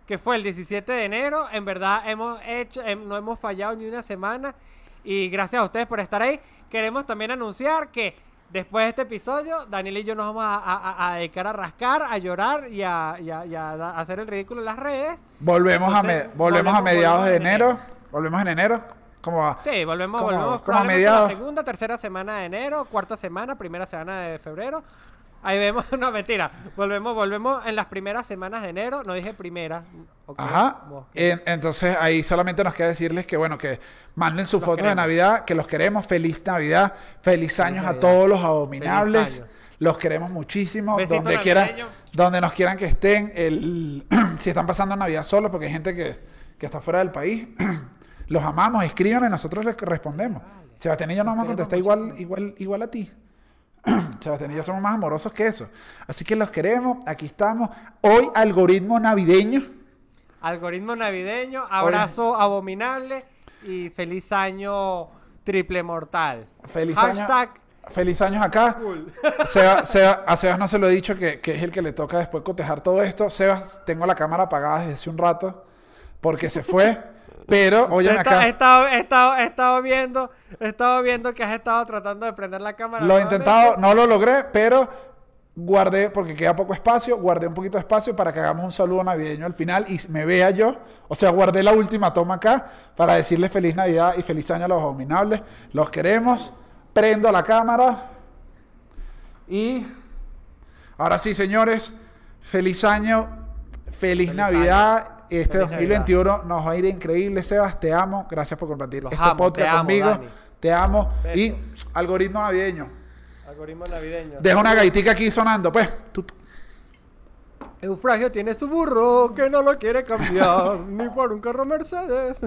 que fue el 17 de enero, en verdad hemos hecho, em, no hemos fallado ni una semana. Y gracias a ustedes por estar ahí. Queremos también anunciar que después de este episodio, Daniel y yo nos vamos a, a- a dedicar a rascar, a llorar y a, y a- y a hacer el ridículo en las redes. Volvemos, a, Entonces, me- volvemos, a mediados de en enero. enero. Volvemos en enero. ¿Cómo va? Sí, volvemos, Como- volvemos como a mediados. la segunda, tercera semana de enero, cuarta semana, primera semana de febrero. Ahí vemos, no mentira, volvemos, volvemos en las primeras semanas de enero, no dije primera. Ajá. entonces ahí solamente nos queda decirles que bueno, que manden sus Los fotos de. Navidad, que los queremos. Feliz Navidad, feliz años a todos los abominables. Los queremos muchísimo. Besito donde quieran, donde nos quieran que estén. El, si están pasando Navidad solos, porque hay gente que, que está fuera del país. los amamos, escriban y nosotros les respondemos. Sebastián y yo nos vamos a contestar igual, igual, igual a ti. Sebastián y yo somos más amorosos que eso. Así que los queremos. Aquí estamos. Hoy, algoritmo navideño. Algoritmo navideño, abrazo abominable y feliz año triple mortal. Feliz Hashtag año. Feliz años acá. cool. Seba- Seba- a Sebas no se lo he dicho que, que es el que le toca después cotejar todo esto. Sebas, tengo la cámara apagada desde hace un rato porque se fue. Pero, esta- acá. he estado, he estado- he estado viendo, he estado viendo que has estado tratando de prender la cámara. Lo he intentado, no lo logré, pero guardé, porque queda poco espacio, guardé un poquito de espacio para que hagamos un saludo navideño al final y me vea yo. O sea, guardé la última toma acá para decirles feliz Navidad y feliz año a los abominables. Los queremos. Prendo la cámara. Y ahora sí, señores, feliz año, feliz, Feliz Navidad. Este Feliz 2021 nos va a ir increíble, Sebas. Te amo. Gracias por compartir Los este amo, podcast te amo, conmigo. Dani. Te amo. Beso. Y algoritmo navideño. Algoritmo navideño. Deja una gaitica aquí sonando, pues. Eufragio tiene su burro que no lo quiere cambiar ni por un carro Mercedes.